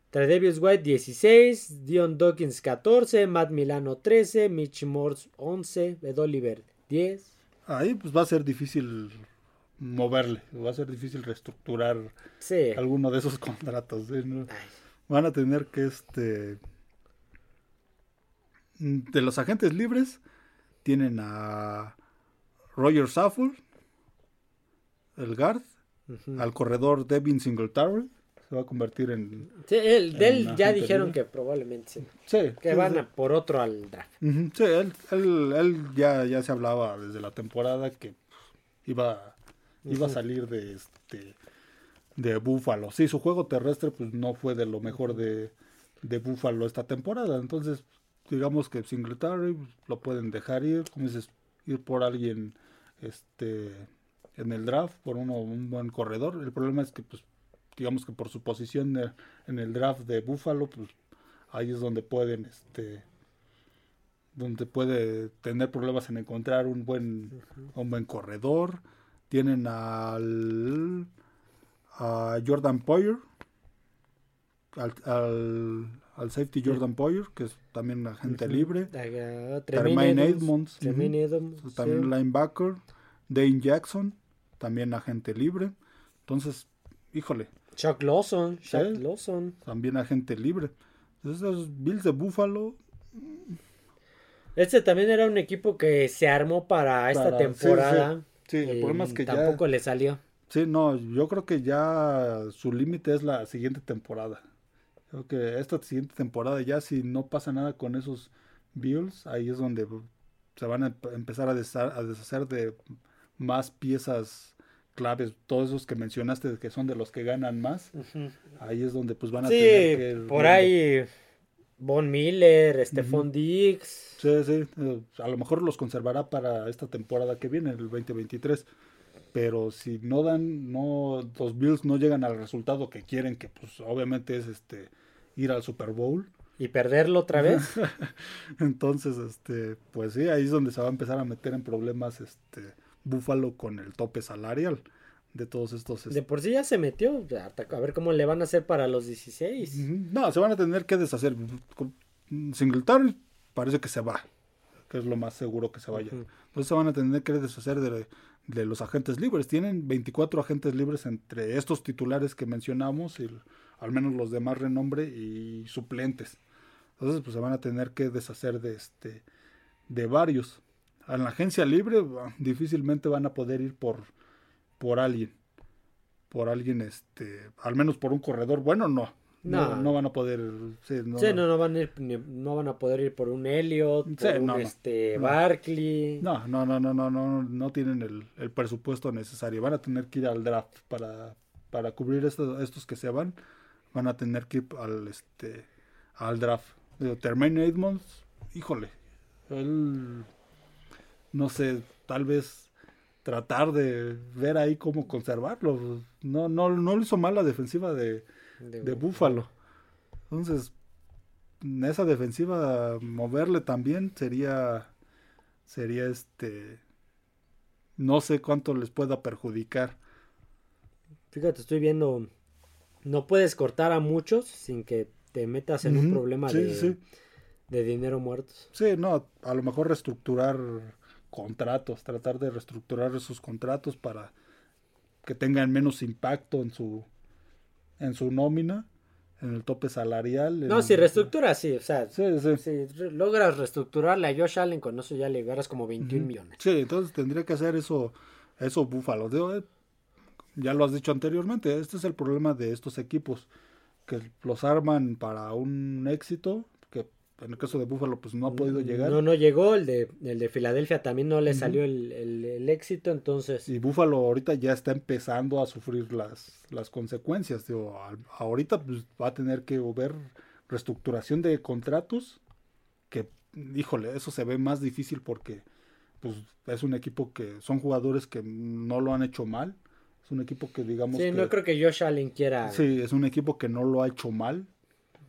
S1: Tredevius White 16. Dion Dawkins 14. Matt Milano 13. Mitch Morse 11. Ed Oliver 10
S2: ahí pues va a ser difícil moverle, va a ser difícil reestructurar alguno de esos contratos. Van a tener que este de los agentes libres tienen a Roger Saffold, el guard, al corredor Devin Singletary, se va a convertir en.
S1: Sí, él, de él ya dijeron que probablemente sí. que van por otro al draft.
S2: sí, él, él, ya, ya se hablaba desde la temporada que iba, iba a salir de este de Búfalo. Sí, su juego terrestre pues no fue de lo mejor de, de Búfalo esta temporada. Entonces, digamos que Singletary pues, lo pueden dejar ir, como dices, ir por alguien este en el draft, por uno, un buen corredor. El problema es que pues digamos que por su posición en el draft de Buffalo, pues ahí es donde pueden, este, donde puede tener problemas en encontrar un buen, un buen corredor. Tienen al a Jordan Poyer, al, al, safety Jordan Poyer, que es también agente libre. Tremaine Edmonds, también linebacker. Dane Jackson, también agente libre. Entonces, híjole.
S1: Chuck Lawson, Chuck Lawson.
S2: También agente libre. Entonces, los Bills de Buffalo.
S1: Este también era un equipo que se armó para esta temporada.
S2: Sí, el problema es que
S1: tampoco le salió.
S2: Sí, no, yo creo que ya su límite es la siguiente temporada. Creo que esta siguiente temporada ya si no pasa nada con esos Bills, ahí es donde se van a empezar a deshacer, de más piezas claves, todos esos que mencionaste que son de los que ganan más, ahí es donde pues van a
S1: tener que... por ahí Von Miller, Stephon Diggs.
S2: Sí, sí, eh, a lo mejor los conservará para esta temporada que viene, el 2023 pero si no dan, no, los Bills no llegan al resultado que quieren, que pues obviamente es este ir al Super Bowl.
S1: ¿Y perderlo otra vez?
S2: Entonces, este, pues sí, ahí es donde se va a empezar a meter en problemas este Búfalo con el tope salarial de todos estos.
S1: De por sí ya se metió, a ver cómo le van a hacer para los 16.
S2: No, se van a tener que deshacer. Singletary parece que se va, que es lo más seguro que se vaya. Entonces se van a tener que deshacer de de los agentes libres. Tienen 24 agentes libres entre estos titulares que mencionamos, y al menos los de más renombre y suplentes. Entonces, pues se van a tener que deshacer de este de varios. En la agencia libre difícilmente van a poder ir por por alguien. Por alguien este, al menos por un corredor bueno no. No, no, van a poder.
S1: Sí, no, no, van a ir, no van a poder ir por un Elliot, por un este, Barkley.
S2: No, no, no, no, no, no, no tienen el, presupuesto necesario. Van a tener que ir al draft para, para cubrir estos, estos que se van. Van a tener que ir al, este, al draft. Termaine Edmonds, híjole, él, no sé, tal vez tratar de ver ahí cómo conservarlo. No, no, no lo hizo mal la defensiva de de, Búfalo. Entonces, en esa defensiva moverle también sería sería este no sé cuánto les pueda perjudicar.
S1: Fíjate, estoy viendo no puedes cortar a muchos sin que te metas en un problema de, de dinero muerto.
S2: Sí, no, a lo mejor reestructurar contratos, tratar de reestructurar esos contratos para que tengan menos impacto en su en su nómina, en el tope salarial.
S1: No, si reestructura, sí, o sea, si logras reestructurarle a Josh Allen con eso ya le ganas como 21 millones.
S2: Sí, entonces tendría que hacer eso, eso Búfalo. Eh, ya lo has dicho anteriormente, este es el problema de estos equipos, que los arman para un éxito, en el caso de Búfalo, pues no ha podido mm, llegar.
S1: No, no llegó. El de, el de Filadelfia también no le salió el, éxito, entonces.
S2: Y Búfalo ahorita ya está empezando a sufrir las, las consecuencias. Digo, ahorita pues, va a tener que ver reestructuración de contratos. Que, híjole, eso se ve más difícil porque pues es un equipo que son jugadores que no lo han hecho mal. Es un equipo que digamos.
S1: Sí, no creo que Josh Allen quiera.
S2: Sí, es un equipo que no lo ha hecho mal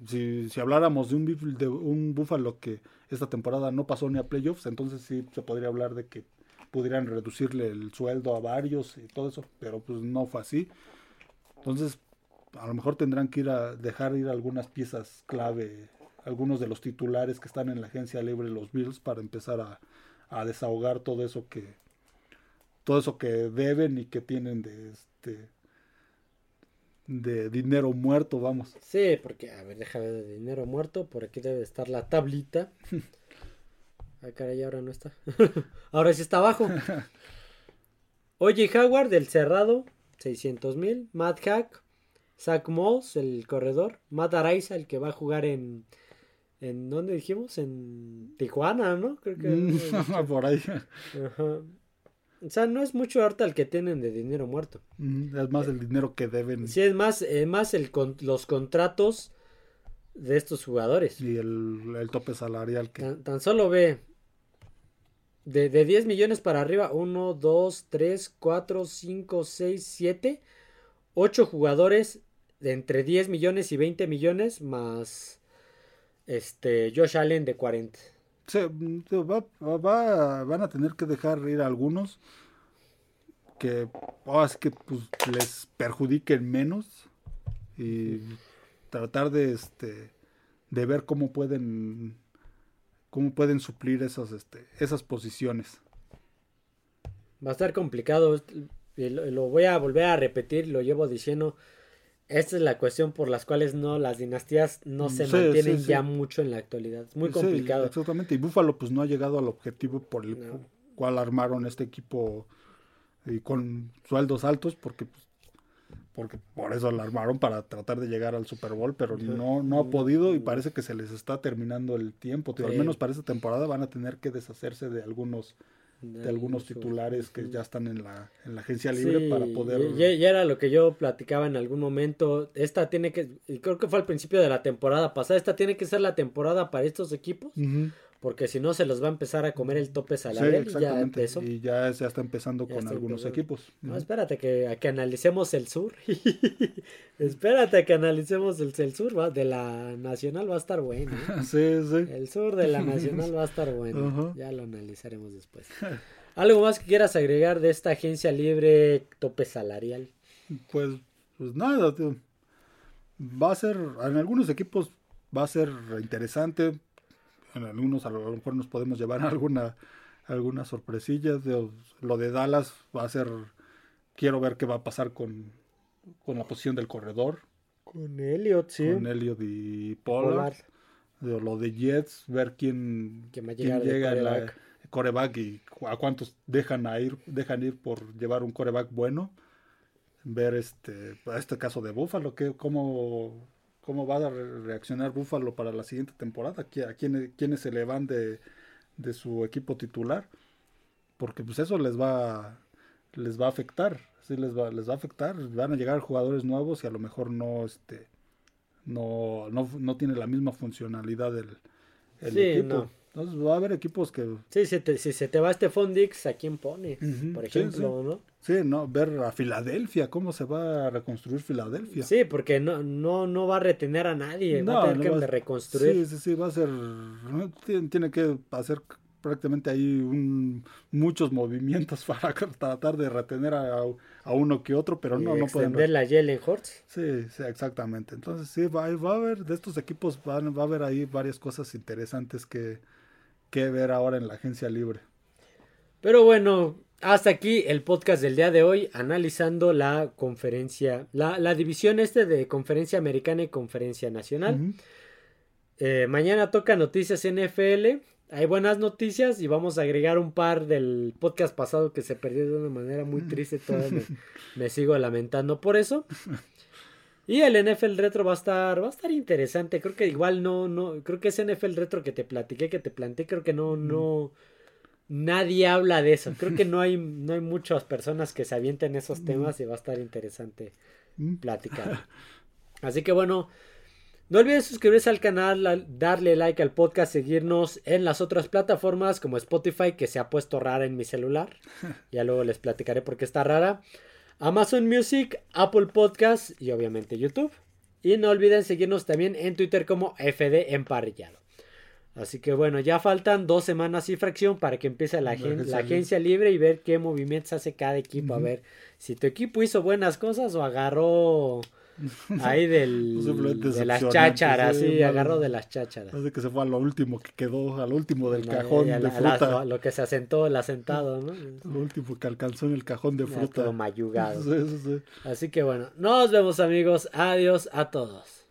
S2: si, si habláramos de un, de que esta temporada no pasó ni a playoffs, entonces sí se podría hablar de que pudieran reducirle el sueldo a varios y todo eso, pero pues no fue así. Entonces, a lo mejor tendrán que ir a dejar ir algunas piezas clave, algunos de los titulares que están en la agencia libre, los Bills, para empezar a, a desahogar todo eso que todo eso que deben y que tienen de este de dinero muerto, vamos.
S1: Sí, porque, a ver, déjame de dinero muerto. Por aquí debe estar la tablita. Ay, caray, ahora no está. ahora sí está abajo. Oye, Howard, del cerrado, 600 mil. Matt Hack, Zach Moss, el corredor. Matt Araiza, el que va a jugar en. ¿En dónde dijimos? En Tijuana, ¿no? Creo que.
S2: por ahí.
S1: Ajá. O sea, no es mucho ahorita el que tienen de dinero muerto.
S2: es más el dinero que deben.
S1: Sí, es más, es más el los contratos de estos jugadores.
S2: Y el, tope salarial
S1: que... Tan, solo ve de, de 10 millones para arriba, 1, 2, 3, 4, 5, 6, 7, 8 jugadores de entre 10 millones y 20 millones más este Josh Allen de 40
S2: se, va, va, van a tener que dejar ir a algunos que, oh, que pues, les perjudiquen menos y tratar de este de ver cómo pueden cómo pueden suplir esas este, esas posiciones.
S1: Va a estar complicado. Lo, voy a volver a repetir, lo llevo diciendo, esta es la cuestión por las cuales no las dinastías no se mantienen ya mucho en la actualidad. Es muy complicado.
S2: exactamente. Y Búfalo pues no ha llegado al objetivo por el cual armaron este equipo y con sueldos altos porque pues, porque por eso la armaron para tratar de llegar al Super Bowl, pero no, no ha podido y parece que se les está terminando el tiempo. Al menos para esta temporada van a tener que deshacerse de algunos de algunos titulares que ya están en la, en la agencia libre para poder...
S1: Ya, ya, era lo que yo platicaba en algún momento. Esta tiene que, creo que fue al principio de la temporada pasada, esta tiene que ser la temporada para estos equipos porque si no se los va a empezar a comer el tope salarial.
S2: y ya se está empezando con algunos equipos.
S1: No, espérate que, a que analicemos el sur. espérate a que analicemos el, el sur va, de la Nacional va a estar bueno. ¿eh?
S2: sí, sí.
S1: El sur de la Nacional va a estar bueno. Ya lo analizaremos después. ¿Algo más que quieras agregar de esta agencia libre tope salarial?
S2: Pues, pues nada, tío. Va a ser, en algunos equipos va a ser interesante en algunos a lo mejor nos podemos llevar alguna alguna sorpresilla. De, lo de Dallas va a ser, quiero ver qué va a pasar con, con la posición del corredor.
S1: Con Elliot, sí.
S2: Con Elliot y Pollard. De, lo de Jets, ver quién, quién, llega en la coreback y a cuántos dejan a ir, dejan ir por llevar un coreback bueno. Ver este, este caso de Buffalo, que, cómo cómo va a reaccionar Búfalo para la siguiente temporada, a quiénes, quiénes se le van de, su equipo titular, porque pues eso les va, les va a afectar, sí les va, les va a afectar, van a llegar jugadores nuevos y a lo mejor no, este, no, no, no tiene la misma funcionalidad del el equipo. Entonces va a haber equipos que...
S1: Sí, si, si se te va este Fondix, ¿a quién pone? Por ejemplo,
S2: ¿no? Sí, no, ver a Filadelfia, cómo se va a reconstruir Filadelfia.
S1: Sí, porque no, no, no va a retener a nadie, va a tener que reconstruir.
S2: Sí, sí, sí, va a ser... Tiene que hacer prácticamente ahí un, muchos movimientos para tratar de retener a, a uno que otro, pero no, no
S1: pueden. la Jalen Hurts.
S2: Sí, sí, exactamente. Entonces sí, va, va a haber, de estos equipos va, va a haber ahí varias cosas interesantes que, que ver ahora en la agencia libre.
S1: Pero bueno, hasta aquí el podcast del día de hoy, analizando la conferencia, la, la división este de conferencia americana y conferencia nacional. Eh, mañana toca noticias NFL. Hay buenas noticias y vamos a agregar un par del podcast pasado que se perdió de una manera muy triste. Todavía me sigo lamentando por eso. Y el NFL Retro va a estar, va a estar interesante. Creo que igual no, no, creo que ese NFL Retro que te platiqué, que te planteé, creo que no, mm. no, nadie habla de eso. Creo que no hay, no hay muchas personas que se avienten esos mm. temas y va a estar interesante mm. platicar. Así que bueno, no olviden suscribirse al canal, darle like al podcast, seguirnos en las otras plataformas como Spotify, que se ha puesto rara en mi celular. Ya luego les platicaré por qué está rara. Amazon Music, Apple Podcasts y obviamente YouTube. Y no olviden seguirnos también en Twitter como FD Emparrillado. Así que bueno, ya faltan dos semanas y fracción para que empiece la, agencia libre y ver qué movimientos hace cada equipo. A ver si tu equipo hizo buenas cosas o agarró Ahí del, de las chácharas, sí, agarro de las chácharas.
S2: Hace que se fue a lo último que quedó, a lo último del cajón de fruta.
S1: lo que se asentó el asentado, ¿no?
S2: Lo último que alcanzó en el cajón de fruta.
S1: mayugado. Así que bueno, nos vemos amigos. Adiós a todos.